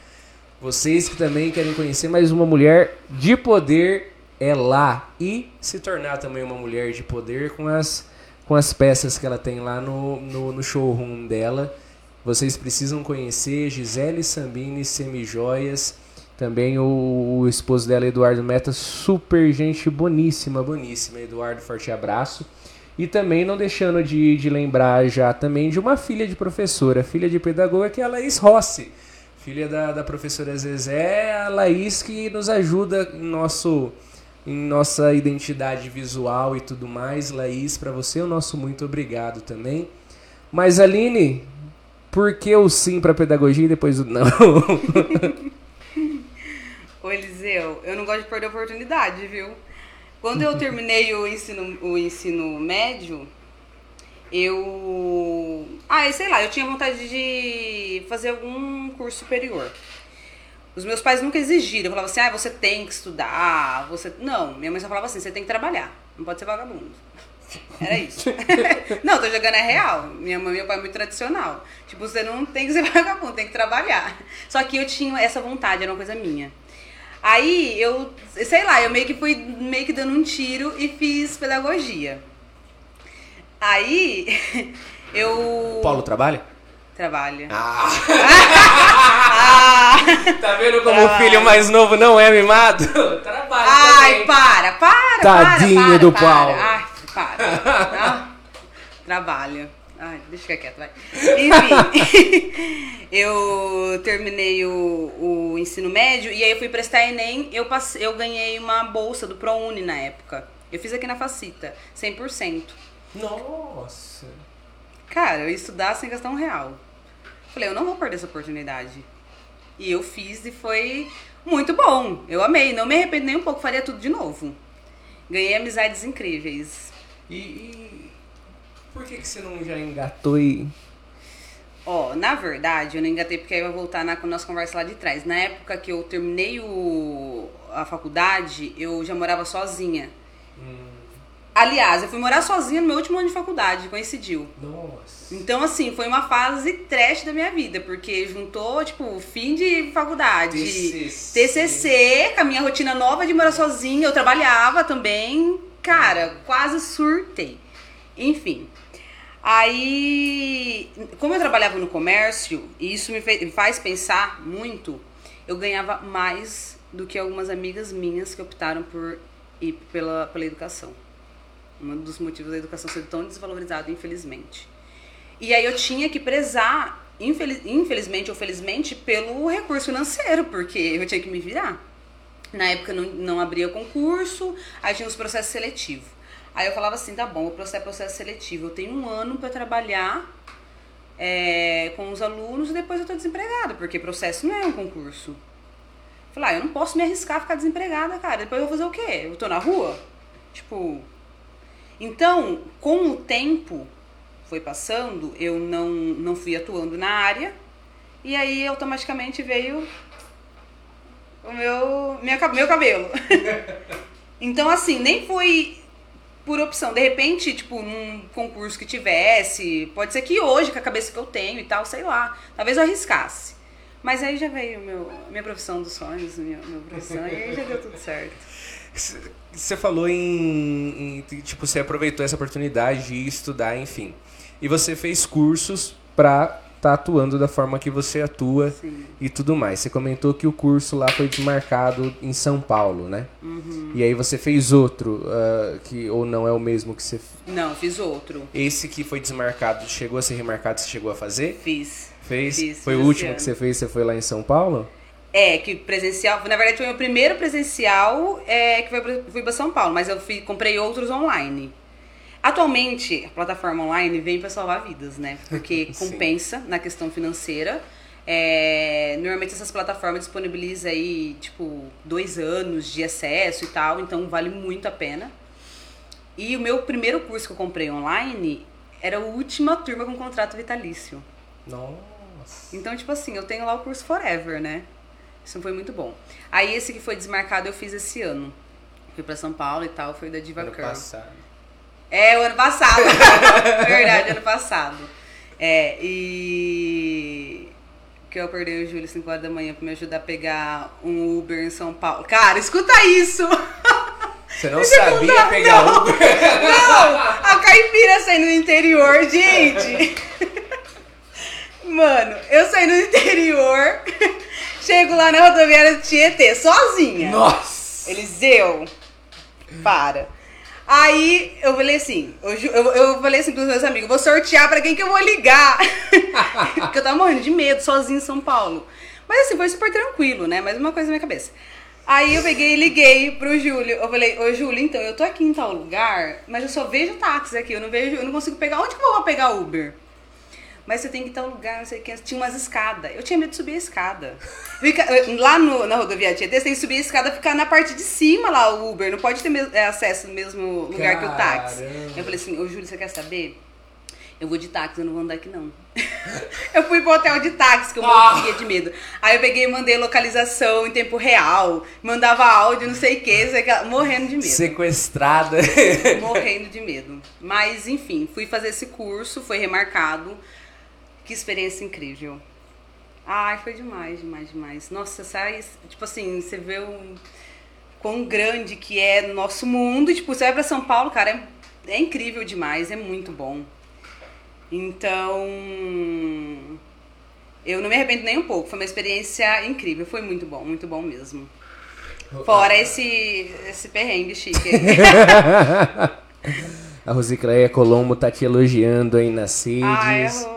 Vocês que também querem conhecer mais uma mulher de poder é lá e se tornar também uma mulher de poder com as, com as peças que ela tem lá no, no, no showroom dela. Vocês precisam conhecer Gisele Sambini Semijoias, também o, o esposo dela, Eduardo Meta, super gente boníssima, boníssima. Eduardo, forte abraço. E também não deixando de, de lembrar já também de uma filha de professora, filha de pedagoga, que é a Laís Rossi filha da, da professora Zezé, a Laís que nos ajuda em, nosso, em nossa identidade visual e tudo mais. Laís, para você, o nosso muito obrigado também. Mas, Aline, por que o sim para pedagogia e depois o não? Ô, Eliseu, eu não gosto de perder oportunidade, viu? Quando eu terminei o ensino, o ensino médio, eu. Ah, sei lá, eu tinha vontade de fazer algum curso superior. Os meus pais nunca exigiram, falavam assim, ah, você tem que estudar, você. Não, minha mãe só falava assim, você tem que trabalhar, não pode ser vagabundo. Era isso. não, tô jogando é real. Minha mãe e meu pai é muito tradicional. Tipo, você não tem que ser vagabundo, tem que trabalhar. Só que eu tinha essa vontade, era uma coisa minha. Aí eu, sei lá, eu meio que fui meio que dando um tiro e fiz pedagogia. Aí, eu. Paulo trabalha? Trabalha. Ah. ah. Tá vendo como trabalha. o filho mais novo não é mimado? Trabalha. Ai, também. para, para. Tadinho para, para, do para. Paulo. Ai, para. Ah, trabalha. Ai, deixa eu ficar quieto, vai. Enfim, eu terminei o, o ensino médio e aí eu fui prestar Enem. Eu, passei, eu ganhei uma bolsa do ProUni na época. Eu fiz aqui na Facita, 100%. Nossa! Cara, eu ia estudar sem gastar um real. Falei, eu não vou perder essa oportunidade. E eu fiz e foi muito bom. Eu amei, não me arrependo nem um pouco, faria tudo de novo. Ganhei amizades incríveis. E, e por que, que você não já engatou e. Ó, na verdade, eu não engatei porque aí vai voltar na nossa conversa lá de trás. Na época que eu terminei o, a faculdade, eu já morava sozinha. Hum. Aliás, eu fui morar sozinha no meu último ano de faculdade, coincidiu. Nossa. Então, assim, foi uma fase trash da minha vida, porque juntou, tipo, fim de faculdade, TCC, TCC com a minha rotina nova de morar sozinha, eu trabalhava também. Cara, quase surtei. Enfim. Aí, como eu trabalhava no comércio, e isso me faz pensar muito, eu ganhava mais do que algumas amigas minhas que optaram por ir pela, pela educação. Um dos motivos da educação ser tão desvalorizada, infelizmente. E aí eu tinha que prezar, infeliz, infelizmente ou felizmente, pelo recurso financeiro, porque eu tinha que me virar. Na época não, não abria concurso, aí tinha os processos seletivos. Aí eu falava assim, tá bom, o processo é processo seletivo, eu tenho um ano para trabalhar é, com os alunos e depois eu tô desempregada, porque processo não é um concurso. Falei, ah, eu não posso me arriscar a ficar desempregada, cara. Depois eu vou fazer o quê? Eu tô na rua? Tipo, então, com o tempo foi passando, eu não, não fui atuando na área e aí automaticamente veio o meu, minha, meu cabelo. então, assim, nem foi por opção. De repente, tipo, num concurso que tivesse, pode ser que hoje, com a cabeça que eu tenho e tal, sei lá, talvez eu arriscasse. Mas aí já veio meu, minha profissão dos sonhos, minha, minha profissão, e aí já deu tudo certo. Você falou em, em, Tipo, você aproveitou essa oportunidade de estudar, enfim. E você fez cursos para tá atuando da forma que você atua Sim. e tudo mais. Você comentou que o curso lá foi desmarcado em São Paulo, né? Uhum. E aí você fez outro, uh, que ou não é o mesmo que você... Não, fiz outro. Esse que foi desmarcado, chegou a ser remarcado, você chegou a fazer? Fiz. Fez? Fiz, foi o último que você fez, você foi lá em São Paulo? É, que presencial, na verdade foi o meu primeiro presencial é, que foi pra, fui para São Paulo, mas eu fui, comprei outros online. Atualmente, a plataforma online vem para salvar vidas, né? Porque compensa na questão financeira. É, normalmente essas plataformas disponibilizam aí, tipo, dois anos de acesso e tal, então vale muito a pena. E o meu primeiro curso que eu comprei online era a última turma com contrato vitalício. Nossa. Então, tipo assim, eu tenho lá o curso Forever, né? Isso foi muito bom. Aí esse que foi desmarcado eu fiz esse ano. Fui para São Paulo e tal, foi da Diva ano Curl. Passado. É, o ano passado. Verdade, ano passado. É, e que eu perdi o Júlio 5 horas da manhã pra me ajudar a pegar um Uber em São Paulo. Cara, escuta isso! Você não sabia pegar não, Uber? Não! A caipira saindo do interior, gente! Mano, eu saí no interior Chego lá na rodoviária do Tietê, sozinha. Nossa! Eliseu, para. Aí eu falei assim, eu, eu, eu falei assim pros meus amigos, vou sortear pra quem que eu vou ligar. Porque eu tava morrendo de medo, sozinho em São Paulo. Mas assim, foi super tranquilo, né? Mais uma coisa na minha cabeça. Aí eu peguei e liguei pro Júlio. Eu falei, ô Júlio, então, eu tô aqui em tal lugar, mas eu só vejo táxi aqui, eu não vejo, eu não consigo pegar. Onde que eu vou pegar Uber? Mas você tem que estar um lugar, não sei o que. Tinha umas escadas. Eu tinha medo de subir a escada. Fica, lá no, na rodovia Tietê, você tem que subir a escada e ficar na parte de cima lá, o Uber. Não pode ter é, acesso no mesmo lugar Caramba. que o táxi. Eu falei assim, ô Júlio, você quer saber? Eu vou de táxi, eu não vou andar aqui não. eu fui pro hotel de táxi, que eu ah. morria de medo. Aí eu peguei e mandei localização em tempo real, mandava áudio, não sei o que, morrendo de medo. Sequestrada. morrendo de medo. Mas, enfim, fui fazer esse curso, foi remarcado. Que experiência incrível. Ai, foi demais, demais, demais. Nossa, sai, tipo assim, você vê o quão grande que é nosso mundo. Tipo, você vai pra São Paulo, cara, é, é incrível demais, é muito bom. Então, eu não me arrependo nem um pouco. Foi uma experiência incrível, foi muito bom, muito bom mesmo. Fora esse, esse perrengue chique. a Rosicleia Colombo tá te elogiando aí nas redes. Ai,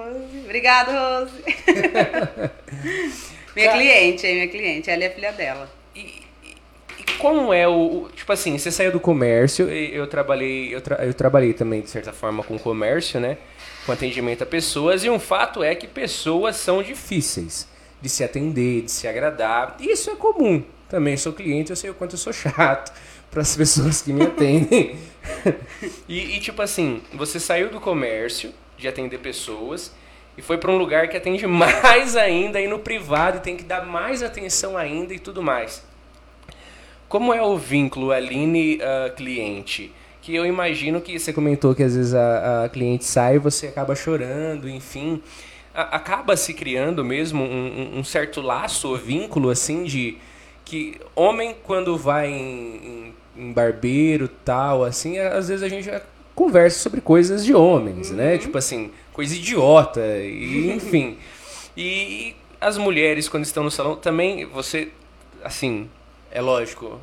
Obrigada, Rose. minha cliente, minha cliente. Ela é a filha dela. E, e como é o, o, Tipo assim, você saiu do comércio, eu trabalhei, eu, tra, eu trabalhei também, de certa forma, com comércio, né? Com atendimento a pessoas, e um fato é que pessoas são difíceis de se atender, de se agradar. E isso é comum. Também sou cliente, eu sei o quanto eu sou chato para as pessoas que me atendem. e, e, tipo assim, você saiu do comércio de atender pessoas e foi para um lugar que atende mais ainda aí no privado e tem que dar mais atenção ainda e tudo mais. Como é o vínculo Aline-cliente? Uh, que eu imagino que você comentou que às vezes a, a cliente sai e você acaba chorando, enfim. A, acaba se criando mesmo um, um, certo laço ou vínculo assim de que homem quando vai em, em, em barbeiro tal assim às vezes a gente conversa sobre coisas de homens, né? uhum. né? Tipo assim, coisa idiota, e, enfim. e as mulheres, quando estão no salão, também você, assim, é lógico,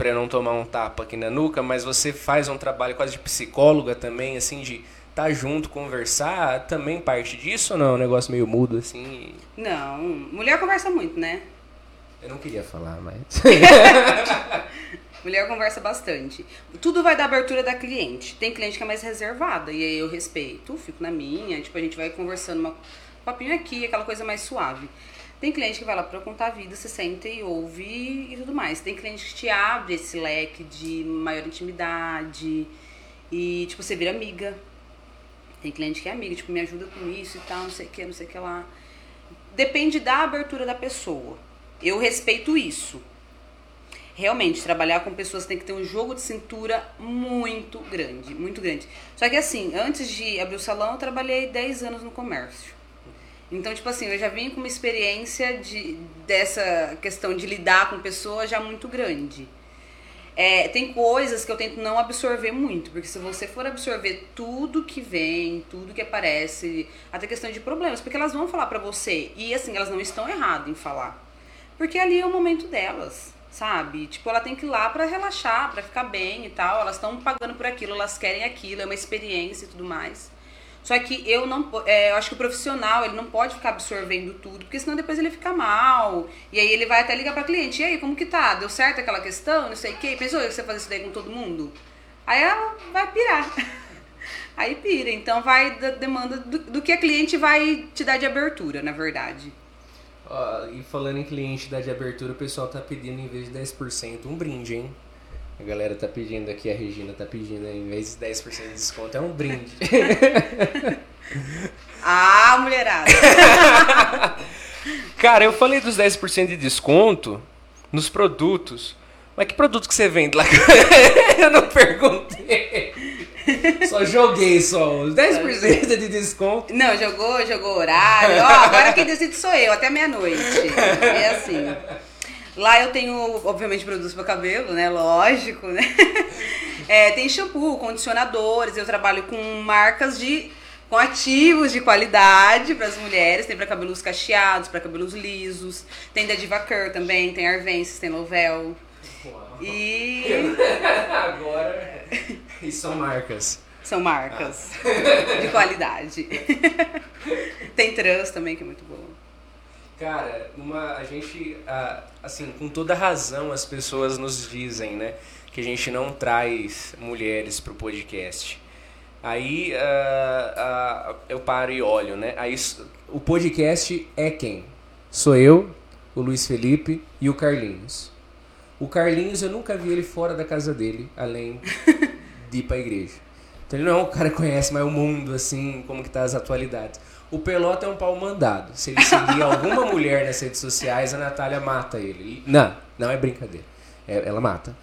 para não tomar um tapa aqui na nuca, mas você faz um trabalho quase de psicóloga também, assim, de estar tá junto, conversar, também parte disso ou não? É um negócio meio mudo, assim? Não, mulher conversa muito, né? Eu não queria falar, mas. Mulher conversa bastante. Tudo vai da abertura da cliente. Tem cliente que é mais reservada, e aí eu respeito, fico na minha, tipo, a gente vai conversando uma um papinho aqui, aquela coisa mais suave. Tem cliente que vai lá para contar a vida, se senta e ouve e tudo mais. Tem cliente que te abre esse leque de maior intimidade e, tipo, você vira amiga. Tem cliente que é amiga, tipo, me ajuda com isso e tal, não sei o que, não sei o que lá. Depende da abertura da pessoa. Eu respeito isso realmente trabalhar com pessoas tem que ter um jogo de cintura muito grande, muito grande. Só que assim, antes de abrir o salão, eu trabalhei 10 anos no comércio. Então, tipo assim, eu já vim com uma experiência de, dessa questão de lidar com pessoas já muito grande. é, tem coisas que eu tento não absorver muito, porque se você for absorver tudo que vem, tudo que aparece, até questão de problemas, porque elas vão falar pra você, e assim, elas não estão erradas em falar. Porque ali é o momento delas, sabe? Tipo, ela tem que ir lá pra relaxar, pra ficar bem e tal, elas estão pagando por aquilo, elas querem aquilo, é uma experiência e tudo mais. Só que eu não, é, eu acho que o profissional, ele não pode ficar absorvendo tudo, porque senão depois ele fica mal. E aí ele vai até ligar para cliente, e aí, como que tá? Deu certo aquela questão? Não sei o quê. Pensou você fazer isso daí com todo mundo? Aí ela vai pirar. Aí pira. Então vai da demanda do, do, que a cliente vai te dar de abertura, na verdade. Uh, e falando em cliente dar de abertura, o pessoal tá pedindo em vez de 10% um brinde, hein? A galera tá pedindo aqui, a Regina tá pedindo, em vez de 10% de desconto, é um brinde. ah, mulherada! Cara, eu falei dos 10% de desconto nos produtos. Mas que produto que você vende lá? eu não perguntei. Só joguei só. 10% de desconto. Não, jogou, jogou horário. Ó, agora quem decide sou eu, até meia-noite. É assim. Lá eu tenho, obviamente, produtos para cabelo, né? Lógico, né? É, tem shampoo, condicionadores, eu trabalho com marcas de com ativos de qualidade para as mulheres, tem para cabelos cacheados, para cabelos lisos, tem da Diva Cur também, tem Arvensis, tem Lovell. E agora e são marcas. São marcas ah. de qualidade. tem trans também que é muito bom. Cara, uma, a gente, assim, com toda razão as pessoas nos dizem, né, que a gente não traz mulheres pro podcast. Aí uh, uh, eu paro e olho, né? Aí o podcast é quem? Sou eu, o Luiz Felipe e o Carlinhos. O Carlinhos eu nunca vi ele fora da casa dele, além de ir pra igreja. Então ele não é um cara que conhece mais o mundo, assim, como que tá as atualidades. O Pelota é um pau mandado. Se ele seguir alguma mulher nas redes sociais, a Natália mata ele. Não, não é brincadeira. É, ela mata.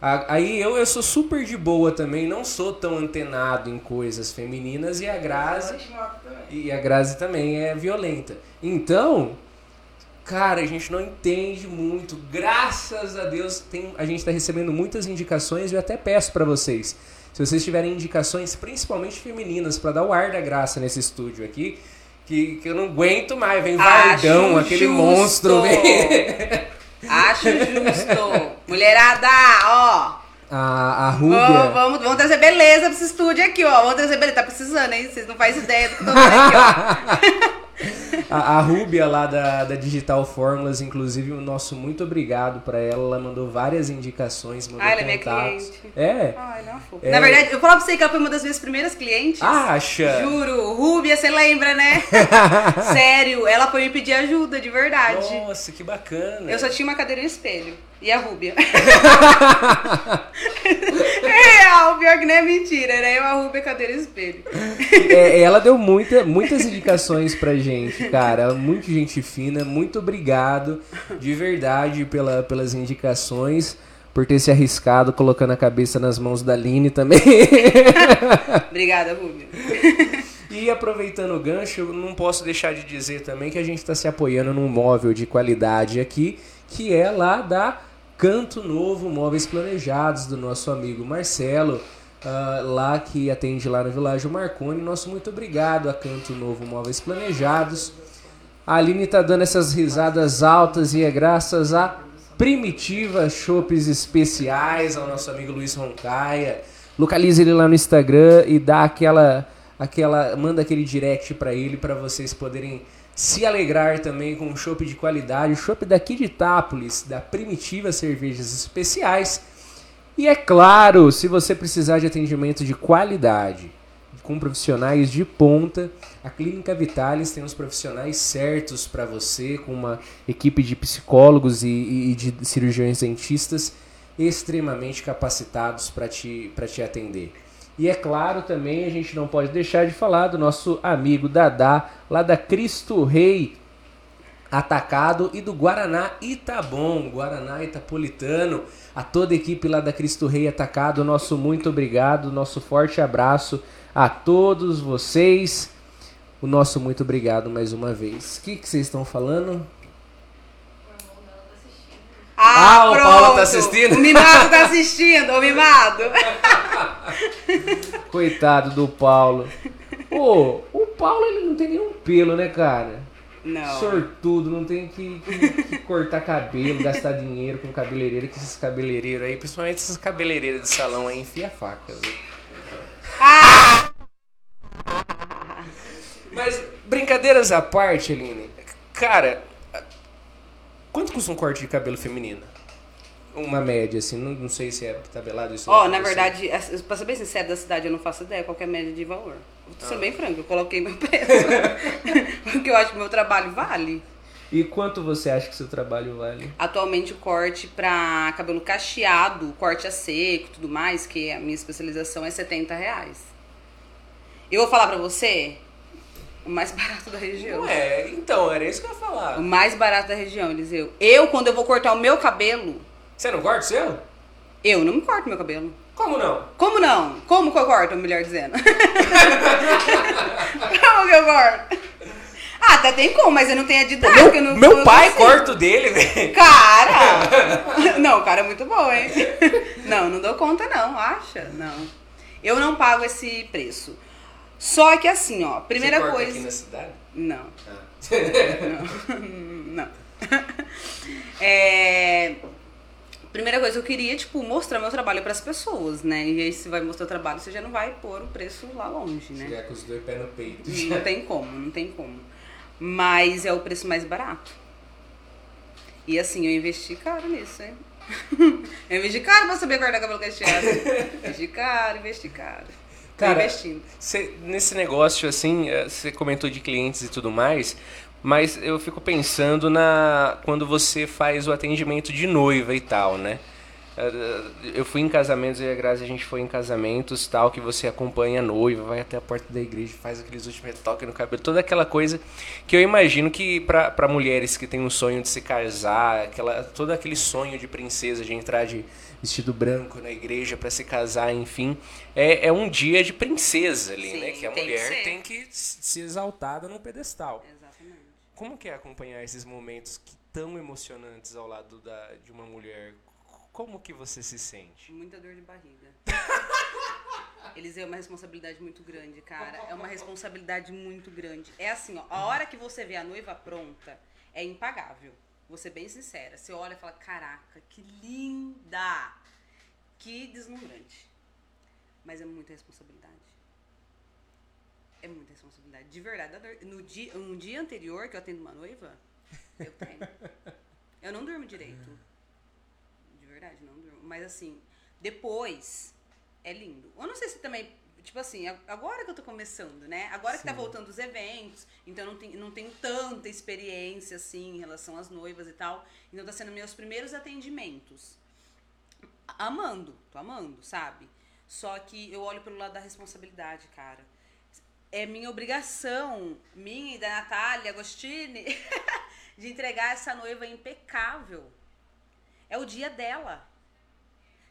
Aí eu, eu sou super de boa também, não sou tão antenado em coisas femininas e a Grazi. E a Grazi também é violenta. Então, cara, a gente não entende muito. Graças a Deus, tem, a gente está recebendo muitas indicações e eu até peço para vocês. Se vocês tiverem indicações, principalmente femininas, para dar o ar da graça nesse estúdio aqui, que, que eu não aguento mais. Vem Vardão, aquele monstro. Vem... Acho justo. Mulherada, ó. A, a Rúbia. Oh, vamos, vamos trazer beleza pra esse estúdio aqui, ó. Vamos trazer beleza. Tá precisando, hein? Vocês não fazem ideia do que eu tô aqui, ó. A, a Rúbia lá da, da Digital Fórmulas, inclusive, o nosso muito obrigado para ela. Ela mandou várias indicações, mandou ah, ela é minha cliente. É. Ai, não, é. Na verdade, eu falava pra você que ela foi uma das minhas primeiras clientes. Acha? Juro. Rúbia, você lembra, né? Sério, ela foi me pedir ajuda, de verdade. Nossa, que bacana. Eu só tinha uma cadeira e espelho. E a Rúbia. é real, pior que não é mentira. Era eu, a Rúbia, cadeira e espelho. É, ela deu muita, muitas indicações pra gente, cara. Muito gente fina. Muito obrigado, de verdade, pela, pelas indicações. Por ter se arriscado colocando a cabeça nas mãos da Line também. Obrigada, Rúbia. E aproveitando o gancho, eu não posso deixar de dizer também que a gente está se apoiando num móvel de qualidade aqui, que é lá da Canto Novo Móveis Planejados, do nosso amigo Marcelo, uh, lá que atende lá no Világio Marconi. Nosso muito obrigado a Canto Novo Móveis Planejados. A Aline está dando essas risadas altas e é graças a Primitiva Chopes Especiais, ao nosso amigo Luiz Roncaia. Localize ele lá no Instagram e dá aquela aquela manda aquele direct para ele para vocês poderem se alegrar também com um chopp de qualidade, o chopp daqui de Itápolis, da Primitiva Cervejas Especiais. E é claro, se você precisar de atendimento de qualidade, com profissionais de ponta, a Clínica Vitalis tem os profissionais certos para você, com uma equipe de psicólogos e, e de cirurgiões dentistas extremamente capacitados para te, te atender. E é claro também a gente não pode deixar de falar do nosso amigo Dadá, lá da Cristo Rei Atacado e do Guaraná Itabom, Guaraná Itapolitano, a toda a equipe lá da Cristo Rei Atacado, nosso muito obrigado, nosso forte abraço a todos vocês. O nosso muito obrigado mais uma vez. O que, que vocês estão falando? Ah, Ah, o Paulo tá assistindo? O mimado tá assistindo, o mimado. Coitado do Paulo. Pô, o Paulo ele não tem nenhum pelo, né, cara? Não. Sortudo, não tem que, que, que cortar cabelo, gastar dinheiro com cabeleireiro, que esses cabeleireiros aí, principalmente esses cabeleireiros de salão aí, enfia a faca. Viu? Ah! Mas, brincadeiras à parte, Aline, cara, quanto custa um corte de cabelo feminino? Uma média, assim, não, não sei se é tabelado isso. Ó, oh, na verdade, pra ser bem sincero da cidade, eu não faço ideia qual é a média de valor. Vou ser ah. bem franco, eu coloquei meu preço. porque eu acho que meu trabalho vale. E quanto você acha que seu trabalho vale? Atualmente o corte pra cabelo cacheado, corte a seco tudo mais, que a minha especialização é 70 reais. Eu vou falar pra você, o mais barato da região. Não é, então, era isso que eu ia falar. O mais barato da região, Eliseu. Eu, quando eu vou cortar o meu cabelo. Você não corta o seu? Eu não me corto meu cabelo. Como não? Como não? Como que eu corto, a mulher dizendo? como que eu corto? Ah, até tem como, mas eu não tenho a didática. Meu, não, meu pai corta o dele, velho. Cara! Não, o cara é muito bom, hein? Não, não dou conta não, acha? Não. Eu não pago esse preço. Só que assim, ó, primeira Você coisa. aqui na cidade? Não. Ah. não. não. É... Primeira coisa, eu queria, tipo, mostrar meu trabalho para as pessoas, né? E aí, se vai mostrar o trabalho, você já não vai pôr o preço lá longe, né? Chegar com os dois pés no peito. Não tem como, não tem como. Mas é o preço mais barato. E assim, eu investi caro nisso, hein? eu investi caro pra saber cortar cabelo cacheado. investi caro, investi caro. Cara, investindo. Cê, nesse negócio, assim, você comentou de clientes e tudo mais, mas eu fico pensando na quando você faz o atendimento de noiva e tal, né? Eu fui em casamentos, eu e a Grazi, a gente foi em casamentos tal, que você acompanha a noiva, vai até a porta da igreja, faz aqueles últimos toques no cabelo, toda aquela coisa que eu imagino que para mulheres que têm um sonho de se casar, aquela, todo aquele sonho de princesa, de entrar de vestido branco na igreja para se casar, enfim, é, é um dia de princesa ali, Sim, né? Que a mulher que tem que ser exaltada no pedestal. Exatamente. Como que é acompanhar esses momentos que tão emocionantes ao lado da, de uma mulher como que você se sente? Muita dor de barriga. Eles é uma responsabilidade muito grande, cara. É uma responsabilidade muito grande. É assim, ó, a hora que você vê a noiva pronta, é impagável. Vou ser bem sincera. Você olha e fala, caraca, que linda! Que deslumbrante. Mas é muita responsabilidade. É muita responsabilidade. De verdade. No dia, no dia anterior que eu atendo uma noiva, eu tenho. Eu não durmo direito verdade, não durmo. Mas assim, depois é lindo. Eu não sei se também, tipo assim, agora que eu tô começando, né? Agora Sim. que tá voltando os eventos, então não, tem, não tenho tanta experiência assim em relação às noivas e tal. Então tá sendo meus primeiros atendimentos. Amando, tô amando, sabe? Só que eu olho pelo lado da responsabilidade, cara. É minha obrigação, minha e da Natália Agostini, de entregar essa noiva impecável é o dia dela.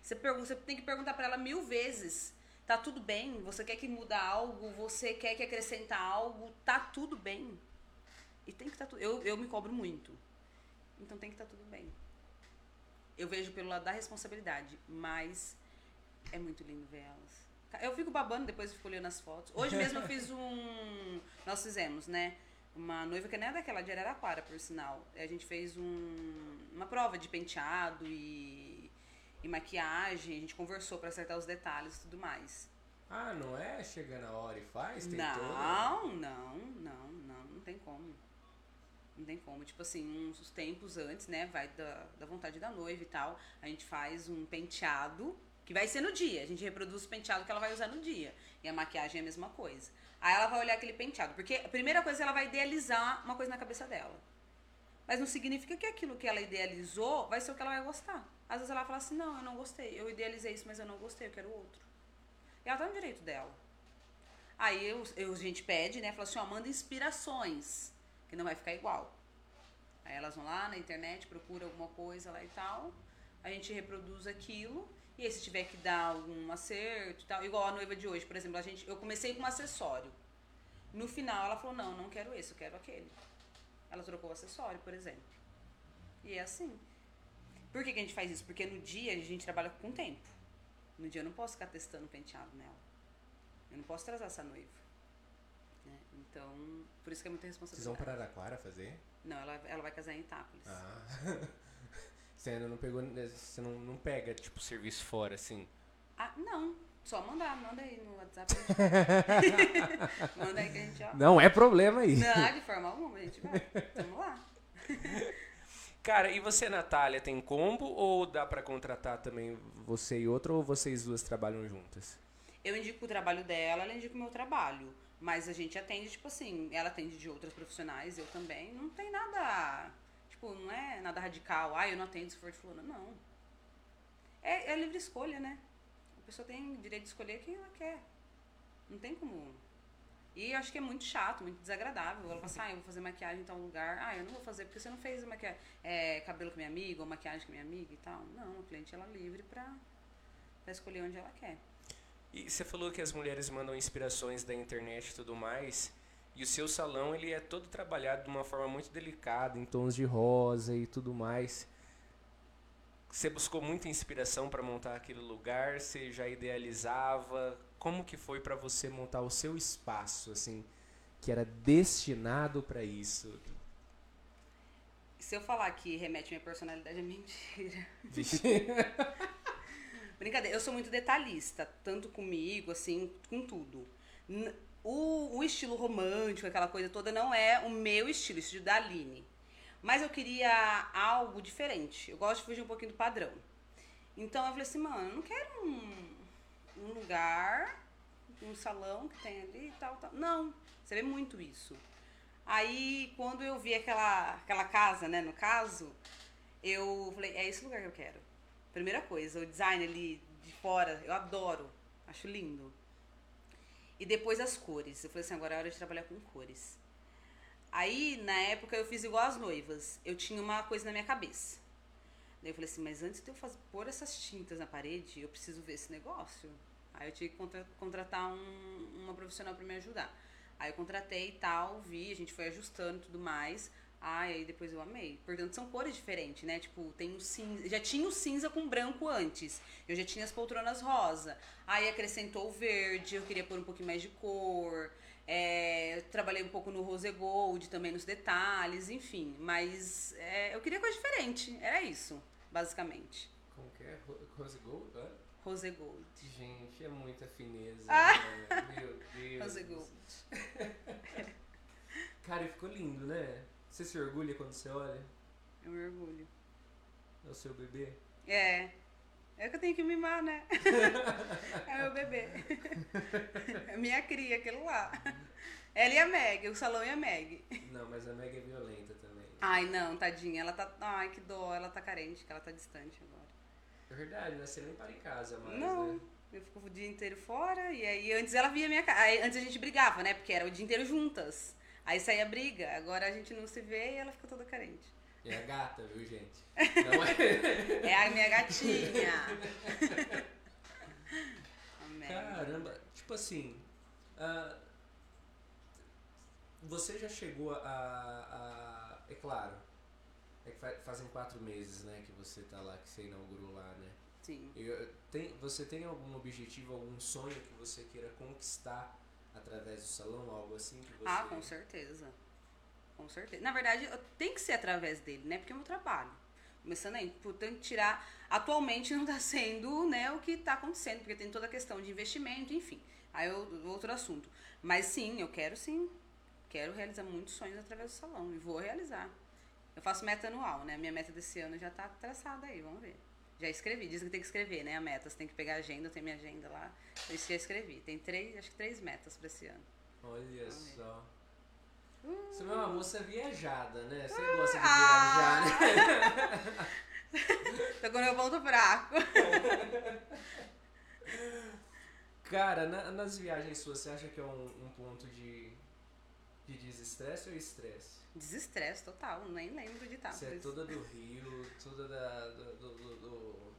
Você, pergunta, você tem que perguntar para ela mil vezes. Tá tudo bem? Você quer que muda algo? Você quer que acrescentar algo? Tá tudo bem. E tem que estar tá tudo. Eu, eu me cobro muito. Então tem que estar tá tudo bem. Eu vejo pelo lado da responsabilidade, mas é muito lindo ver elas. Eu fico babando depois fico olhando as fotos. Hoje mesmo eu fiz um. Nós fizemos, né? uma noiva que não é daquela de Araraquara, por sinal. A gente fez um, uma prova de penteado e, e maquiagem, a gente conversou para acertar os detalhes e tudo mais. Ah, não é? Chega na hora e faz? Tem não, todo... não, não, não, não tem como. Não tem como. Tipo assim, uns tempos antes, né? Vai da, da vontade da noiva e tal. A gente faz um penteado, que vai ser no dia. A gente reproduz o penteado que ela vai usar no dia. E a maquiagem é a mesma coisa. Aí ela vai olhar aquele penteado. Porque a primeira coisa ela vai idealizar uma coisa na cabeça dela. Mas não significa que aquilo que ela idealizou vai ser o que ela vai gostar. Às vezes ela fala assim, não, eu não gostei. Eu idealizei isso, mas eu não gostei, eu quero outro. E ela tá no direito dela. Aí eu, eu, a gente pede, né? Fala assim, ó, manda inspirações, que não vai ficar igual. Aí elas vão lá na internet, procuram alguma coisa lá e tal. A gente reproduz aquilo e aí, se tiver que dar algum acerto e tal, igual a noiva de hoje, por exemplo, a gente, eu comecei com um acessório. No final, ela falou: não, não quero esse, eu quero aquele. Ela trocou o acessório, por exemplo. E é assim. Por que, que a gente faz isso? Porque no dia a gente trabalha com tempo. No dia eu não posso ficar testando penteado nela. Eu não posso trazer essa noiva. Né? Então, por isso que é muita responsabilidade. Vocês vão para Araraquara fazer? Não, ela, ela vai casar em Itápolis. Ah. Você ainda não pegou. Você não, não pega, tipo, serviço fora, assim? Ah, não. Só mandar, manda aí no WhatsApp. manda aí que a gente ó. Não é problema aí. Não, de forma alguma, a gente vai. Tamo lá. Cara, e você, Natália, tem combo ou dá para contratar também você e outra ou vocês duas trabalham juntas? Eu indico o trabalho dela, ela indica o meu trabalho. Mas a gente atende, tipo assim, ela atende de outras profissionais, eu também. Não tem nada, tipo, não é nada radical. Ah, eu não atendo se for de fulano. Não. É, é livre escolha, né? A pessoa tem direito de escolher quem ela quer. Não tem como e acho que é muito chato, muito desagradável. Ela fala assim, ah, eu vou fazer maquiagem em tal lugar. Ah, eu não vou fazer porque você não fez maquiagem, é, cabelo com minha amiga ou maquiagem com minha amiga e tal. Não, a cliente ela é livre pra escolher onde ela quer. E você falou que as mulheres mandam inspirações da internet e tudo mais. E o seu salão ele é todo trabalhado de uma forma muito delicada, em tons de rosa e tudo mais. Você buscou muita inspiração para montar aquele lugar? Você já idealizava? Como que foi para você montar o seu espaço, assim, que era destinado para isso? Se eu falar que remete minha personalidade é mentira. Brincadeira, eu sou muito detalhista, tanto comigo, assim, com tudo. O, o, estilo romântico, aquela coisa toda, não é o meu estilo, o estilo da Aline. Mas eu queria algo diferente. Eu gosto de fugir um pouquinho do padrão. Então eu falei assim, mano, eu não quero um, um lugar, um salão que tem ali e tal, tal. Não, você vê muito isso. Aí, quando eu vi aquela, aquela casa, né, no caso, eu falei, é esse lugar que eu quero. Primeira coisa, o design ali de fora, eu adoro, acho lindo. E depois as cores. Eu falei assim, agora é hora de trabalhar com cores. Aí, na época, eu fiz igual as noivas. Eu tinha uma coisa na minha cabeça. Daí eu falei assim, mas antes de eu fazer, pôr essas tintas na parede, eu preciso ver esse negócio. Aí eu tive que contra, contratar um, uma profissional para me ajudar. Aí eu contratei e tal, vi, a gente foi ajustando e tudo mais. Ai, aí depois eu amei. Portanto, são cores diferentes, né? Tipo, tem o cinza. Já tinha o cinza com branco antes. Eu já tinha as poltronas rosa. Aí acrescentou o verde, eu queria pôr um pouquinho mais de cor. É, trabalhei um pouco no rose gold também nos detalhes, enfim. Mas é, eu queria coisa diferente. Era isso basicamente. Como que é? Rose Gold? Hã? Rose Gold. Gente, é muita fineza. Ah. Né? Meu Deus. Rose Gold. Cara, ficou lindo, né? Você se orgulha quando você olha? Eu me orgulho. É o seu bebê? É. É que eu tenho que mimar, né? é meu bebê. É minha cria, aquele lá. Ela e a Meg, o salão e a Meg. Não, mas a Meg é violenta também. Ai, não, tadinha. Ela tá. Ai, que dó. Ela tá carente, que ela tá distante agora. É verdade, né? Você nem para em casa mais, não. né? Eu fico o dia inteiro fora e aí antes ela via minha casa. Antes a gente brigava, né? Porque era o dia inteiro juntas. Aí saía briga. Agora a gente não se vê e ela fica toda carente. É a gata, viu, gente? É... é a minha gatinha. Caramba, tipo assim. Uh, você já chegou a, a, É claro. É que fazem quatro meses, né, que você tá lá, que você inaugurou lá, né? Sim. Eu, tem, você tem algum objetivo, algum sonho que você queira conquistar através do salão, algo assim que você... Ah, com certeza. Com certeza. Na verdade, tem que ser através dele, né? Porque é o meu trabalho. Começando aí, portanto, tirar. Atualmente não está sendo né, o que está acontecendo, porque tem toda a questão de investimento, enfim. Aí é outro assunto. Mas sim, eu quero sim quero realizar muitos sonhos através do salão e vou realizar. Eu faço meta anual, né? Minha meta desse ano já está traçada aí, vamos ver. Já escrevi, dizem que tem que escrever, né? A meta, você tem que pegar a agenda, eu tenho minha agenda lá. Eu já escrevi. Tem três, acho que três metas para esse ano. Olha só. Uh. Você é uma moça viajada, né? Você uh. gosta de ah. viajar, né? Tô com o meu ponto fraco. Cara, na, nas viagens suas, você acha que é um, um ponto de de desestresse ou estresse? Desestresse total, nem lembro de estar. Você é toda do Rio, toda da, do, do, do, do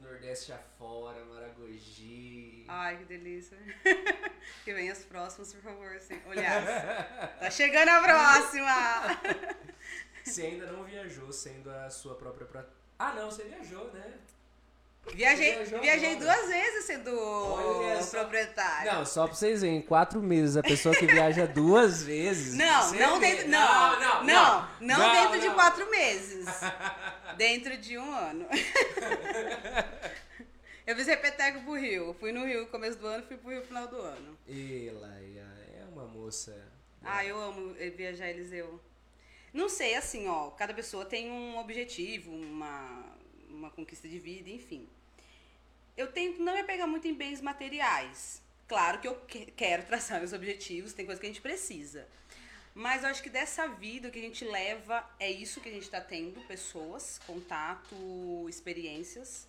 Nordeste afora, Maragogi. Ai, que delícia. que venha as próximas, por favor, assim. Olhar. tá chegando a próxima! Você ainda não viajou sendo a sua própria Ah, não, você viajou, né? Viajei, viajei duas vezes sendo proprietário. Não, só pra vocês verem, quatro meses a pessoa que viaja duas vezes. Não, não dentro, não, não, não, não, não, não dentro de quatro meses. dentro de um ano. Eu fiz repeteco pro Rio. Fui no Rio no começo do ano, fui pro Rio no final do ano. Ela é uma moça. Ah, eu amo viajar, Eliseu. Não sei, assim, ó, cada pessoa tem um objetivo, uma, uma conquista de vida, enfim. Eu tento não me apegar muito em bens materiais. Claro que eu quero traçar meus objetivos, tem coisa que a gente precisa. Mas eu acho que dessa vida que a gente leva é isso que a gente está tendo: pessoas, contato, experiências.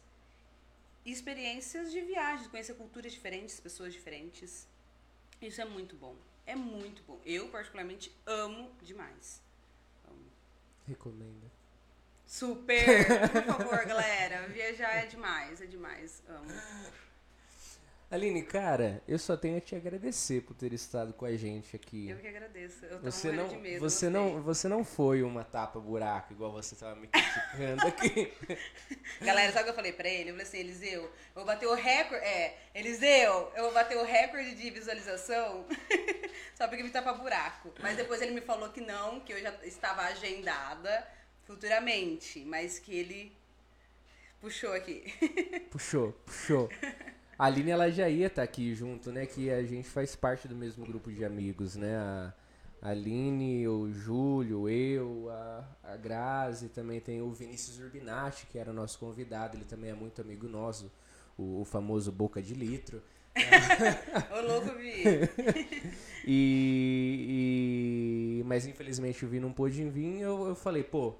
Experiências de viagens, conhecer culturas diferentes, pessoas diferentes. Isso é muito bom. É muito bom. Eu, particularmente, amo demais. Amo. Recomenda. Super! Por favor, galera. Viajar é demais, é demais. Amo. Aline, cara, eu só tenho a te agradecer por ter estado com a gente aqui. Eu que agradeço. Eu você não, de medo, você não, você não foi uma tapa buraco igual você estava me criticando aqui. Galera, sabe o que eu falei pra ele? Eu falei assim, Eliseu, eu vou bater o recorde. É, Eliseu, eu vou bater o recorde de visualização só porque me tapa buraco. Mas depois ele me falou que não, que eu já estava agendada futuramente, mas que ele puxou aqui. Puxou, puxou. A Aline ela já ia estar tá aqui junto, né? Que a gente faz parte do mesmo grupo de amigos, né? A Aline, o Júlio, eu, a, a Grazi, também tem o Vinícius Urbinati, que era o nosso convidado, ele também é muito amigo nosso, o, o famoso Boca de Litro. Ô louco, Vi! e, e, Mas infelizmente o Vi não pôde vir, eu, eu falei, pô,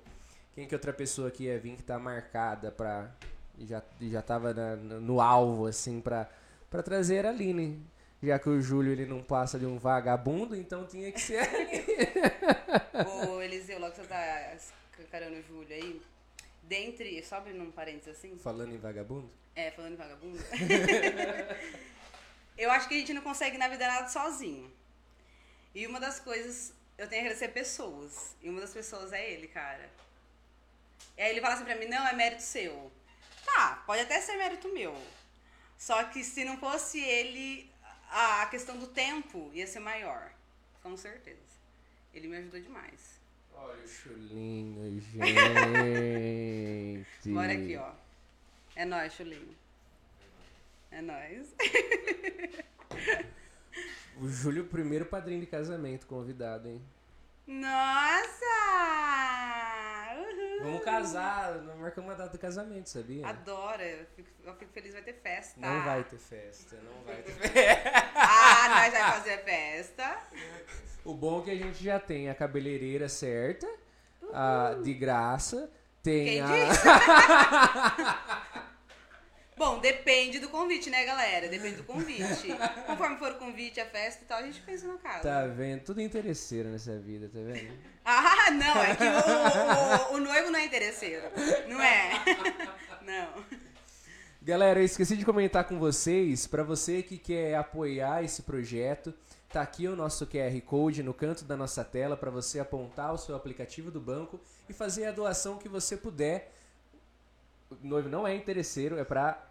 quem que outra pessoa aqui ia vir que tá marcada pra já, já tava na, no alvo, assim, pra, pra trazer a Aline. Já que o Júlio ele não passa de um vagabundo, então tinha que ser Ô, Eliseu, logo que você tá escancarando o Júlio aí, dentre. Só abrindo um parênteses assim. Falando em vagabundo? É, falando em vagabundo. eu acho que a gente não consegue na vida nada sozinho. E uma das coisas, eu tenho que agradecer pessoas. E uma das pessoas é ele, cara. E aí ele fala assim pra mim, não, é mérito seu. Tá, pode até ser mérito meu. Só que se não fosse ele, a questão do tempo ia ser maior. Com certeza. Ele me ajudou demais. Olha o chulinho, gente. Bora aqui, ó. É nóis, chulinho. É nóis. o Júlio, primeiro padrinho de casamento convidado, hein? Nossa! Vamos casar, marcamos uma data de casamento, sabia? Adoro, eu fico, eu fico feliz, vai ter festa. Não vai ter festa, não vai ter festa. ah, nós vamos fazer festa. O bom é que a gente já tem a cabeleireira certa, a, de graça, tem Quem a... Bom, depende do convite, né, galera? Depende do convite. Conforme for o convite, a festa e tal, a gente pensa na casa. Tá vendo? Tudo interesseiro nessa vida, tá vendo? Ah, não, é que o, o, o noivo não é interesseiro. Não é? Não. Galera, eu esqueci de comentar com vocês, para você que quer apoiar esse projeto, tá aqui o nosso QR Code no canto da nossa tela para você apontar o seu aplicativo do banco e fazer a doação que você puder o noivo não é interesseiro, é para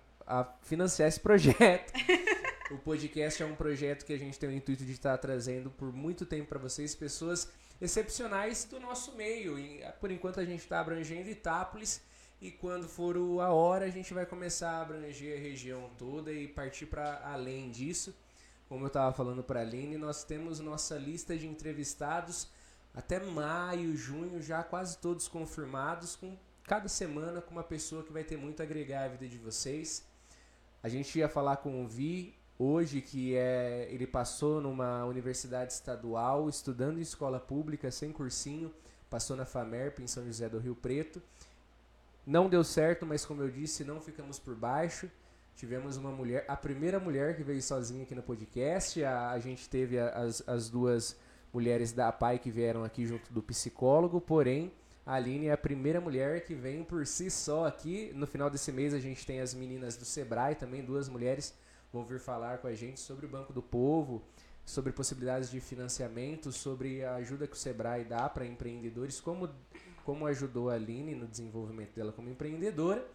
financiar esse projeto. o podcast é um projeto que a gente tem o intuito de estar trazendo por muito tempo para vocês pessoas excepcionais do nosso meio. E, por enquanto a gente está abrangendo Itápolis e quando for a hora a gente vai começar a abranger a região toda e partir para além disso. Como eu estava falando para a Aline, nós temos nossa lista de entrevistados até maio, junho, já quase todos confirmados, com cada semana com uma pessoa que vai ter muito a agregar a vida de vocês. A gente ia falar com o Vi hoje, que é ele passou numa universidade estadual, estudando em escola pública, sem cursinho, passou na FAMERP em São José do Rio Preto. Não deu certo, mas como eu disse, não ficamos por baixo. Tivemos uma mulher, a primeira mulher que veio sozinha aqui no podcast. A, a gente teve as, as duas mulheres da PAI que vieram aqui junto do psicólogo, porém a Aline é a primeira mulher que vem por si só aqui. No final desse mês a gente tem as meninas do Sebrae também, duas mulheres vão vir falar com a gente sobre o Banco do Povo, sobre possibilidades de financiamento, sobre a ajuda que o Sebrae dá para empreendedores, como como ajudou a Aline no desenvolvimento dela como empreendedora.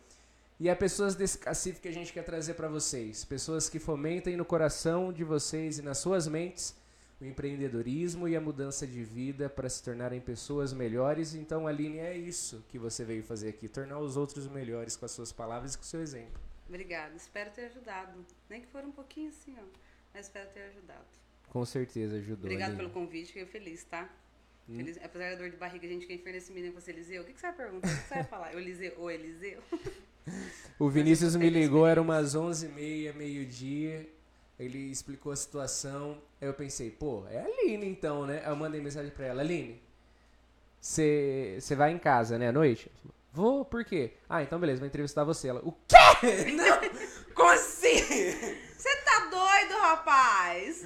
E é pessoas desse cacife que a gente quer trazer para vocês. Pessoas que fomentem no coração de vocês e nas suas mentes o empreendedorismo e a mudança de vida para se tornarem pessoas melhores. Então, Aline, é isso que você veio fazer aqui, tornar os outros melhores com as suas palavras e com o seu exemplo. Obrigada, espero ter ajudado. Nem que for um pouquinho assim, ó, mas espero ter ajudado. Com certeza ajudou. Obrigada pelo convite, fiquei feliz, tá? Hum? Feliz, apesar da dor de barriga, a gente quer nesse menino com você, Eliseu. O que, que você vai perguntar? O que você vai falar? O Eliseu, o Eliseu? O Vinícius me ligou, era umas 11h30, meio-dia. Ele explicou a situação. Aí eu pensei, pô, é a Aline então, né? Aí eu mandei mensagem pra ela: Aline, você vai em casa, né, à noite? Vou, por quê? Ah, então beleza, vou entrevistar você. Ela, o quê? Não, como assim? Você tá doido, rapaz?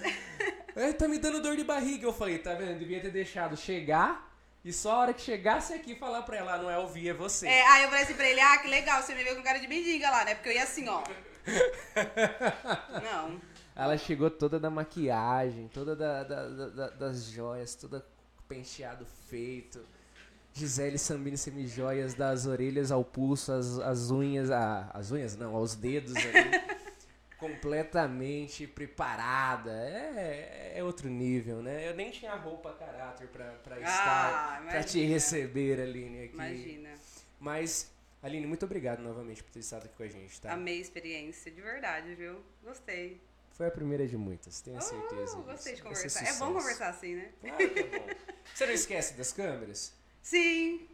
É, tá me dando dor de barriga. Eu falei, tá vendo? Devia ter deixado chegar e só a hora que chegasse aqui falar pra ela, ah, não é ouvir, é você. É, aí eu falei assim pra ele, ah, que legal, você me viu com cara de mendiga lá, né? Porque eu ia assim, ó. não. Ela chegou toda da maquiagem, toda da, da, da, das joias, toda penteado feito. Gisele Sambini semi-joias das orelhas ao pulso, as, as unhas, a, as unhas não, aos dedos ali. completamente preparada. É, é outro nível, né? Eu nem tinha roupa caráter pra, pra ah, estar, pra te receber, Aline, aqui. Imagina. Mas, Aline, muito obrigado novamente por ter estado aqui com a gente, tá? Amei a experiência, de verdade, viu? Gostei. Foi a primeira de muitas, tenho certeza. Oh, gostei de conversar. É bom conversar assim, né? Claro que é bom. Você não esquece das câmeras? Sim,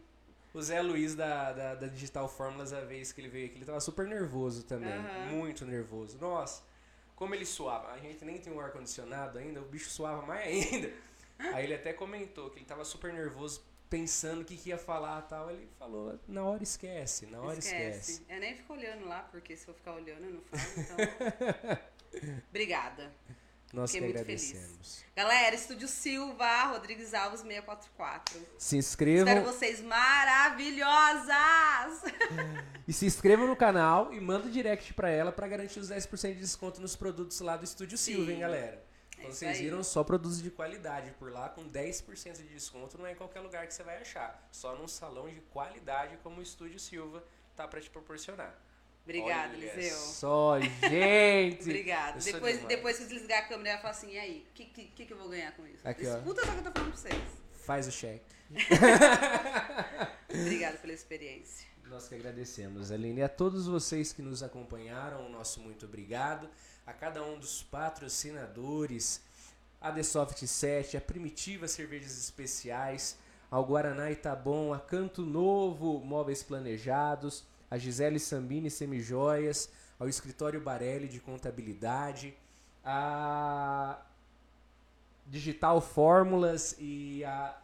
o Zé Luiz da, da, da, Digital Fórmulas, a vez que ele veio aqui, ele tava super nervoso também. Uhum. Muito nervoso. Nossa, como ele suava. A gente nem tem um ar-condicionado ainda, o bicho suava mais ainda. Aí ele até comentou que ele tava super nervoso, pensando o que, que ia falar e tal. Ele falou, na hora esquece, na hora esquece. esquece. Eu nem fico olhando lá, porque se eu ficar olhando eu não falo, então... Obrigada. Nós Fiquei que agradecemos. Feliz. Galera, Estúdio Silva, Rodrigues Alves 644. Se inscrevam. Espero vocês maravilhosas! e se inscrevam no canal e manda direct para ela para garantir os 10% de desconto nos produtos lá do Estúdio Sim. Silva, hein, galera? Então, vocês viram só produtos de qualidade por lá, com 10% de desconto, não é em qualquer lugar que você vai achar. Só num salão de qualidade como o Estúdio Silva tá para te proporcionar. Obrigada, Eliseu. Só, gente! Obrigada. Depois, depois que desligar a câmera, ela fala assim, e aí, o que, que, que eu vou ganhar com isso? Aqui, Escuta só o que eu tô falando pra vocês. Faz o cheque. Obrigada pela experiência. Nós que agradecemos, Aline. E a todos vocês que nos acompanharam, o nosso muito obrigado. A cada um dos patrocinadores, a The Soft 7, a Primitiva Cervejas Especiais, ao Guaraná Itabom, a Canto Novo Móveis Planejados, a Gisele Sambini Semijoias, ao Escritório Barelli de Contabilidade, a Digital Fórmulas e a.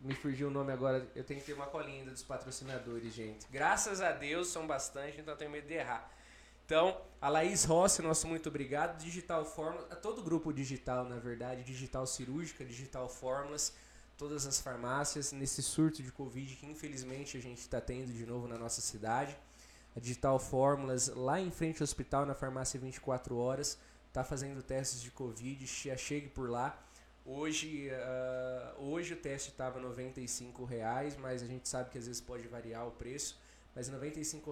Me fugiu o nome agora, eu tenho que ter uma colinha dos patrocinadores, gente. Graças a Deus são bastante, então tenho medo de errar. Então, a Laís Rossi, nosso muito obrigado. Digital Fórmulas, a todo o grupo digital, na verdade, Digital Cirúrgica, Digital Fórmulas todas as farmácias nesse surto de Covid que infelizmente a gente está tendo de novo na nossa cidade. A Digital Fórmulas, lá em frente ao hospital, na farmácia 24 horas, está fazendo testes de Covid, chegue por lá. Hoje, uh, hoje o teste estava R$ reais, mas a gente sabe que às vezes pode variar o preço. Mas R$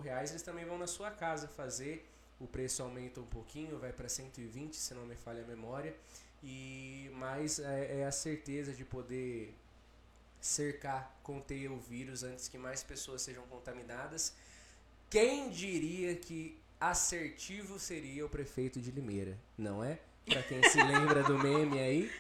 reais eles também vão na sua casa fazer. O preço aumenta um pouquinho, vai para 120, se não me falha a memória. E mais é, é a certeza de poder cercar, conter o vírus antes que mais pessoas sejam contaminadas. Quem diria que assertivo seria o prefeito de Limeira, não é? Para quem se lembra do meme aí.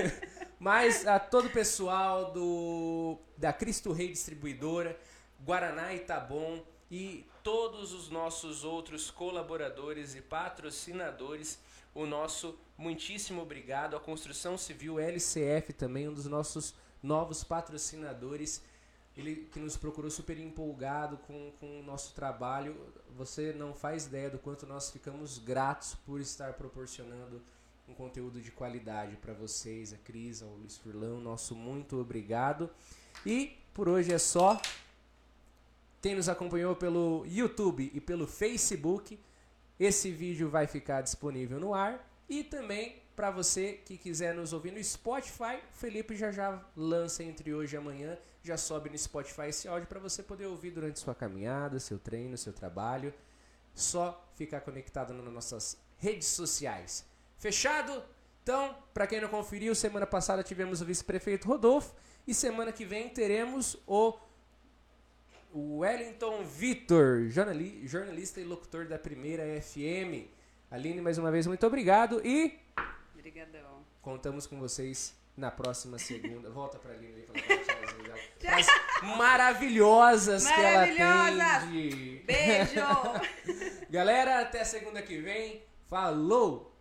Mas a todo o pessoal do da Cristo Rei Distribuidora, Guaraná Itabom e todos os nossos outros colaboradores e patrocinadores o nosso muitíssimo obrigado. A Construção Civil LCF também, um dos nossos novos patrocinadores. Ele que nos procurou super empolgado com, com o nosso trabalho. Você não faz ideia do quanto nós ficamos gratos por estar proporcionando um conteúdo de qualidade para vocês, a Cris, ao Luiz Furlão. Nosso muito obrigado. E por hoje é só. Quem nos acompanhou pelo YouTube e pelo Facebook, esse vídeo vai ficar disponível no ar E também para você que quiser nos ouvir no Spotify, Felipe já já lança entre hoje e amanhã, já sobe no Spotify esse áudio para você poder ouvir durante sua caminhada, seu treino, seu trabalho. Só ficar conectado nas nossas redes sociais. Fechado? Então, para quem não conferiu, semana passada tivemos o vice-prefeito Rodolfo e semana que vem teremos o Wellington Vitor, jornalista e locutor da Primeira FM. Aline, mais uma vez, muito obrigado e. Obrigadão. Contamos com vocês na próxima segunda. Volta pra Aline aí falar As maravilhosas, maravilhosas que ela tem. De... Beijo! Galera, até segunda que vem. Falou!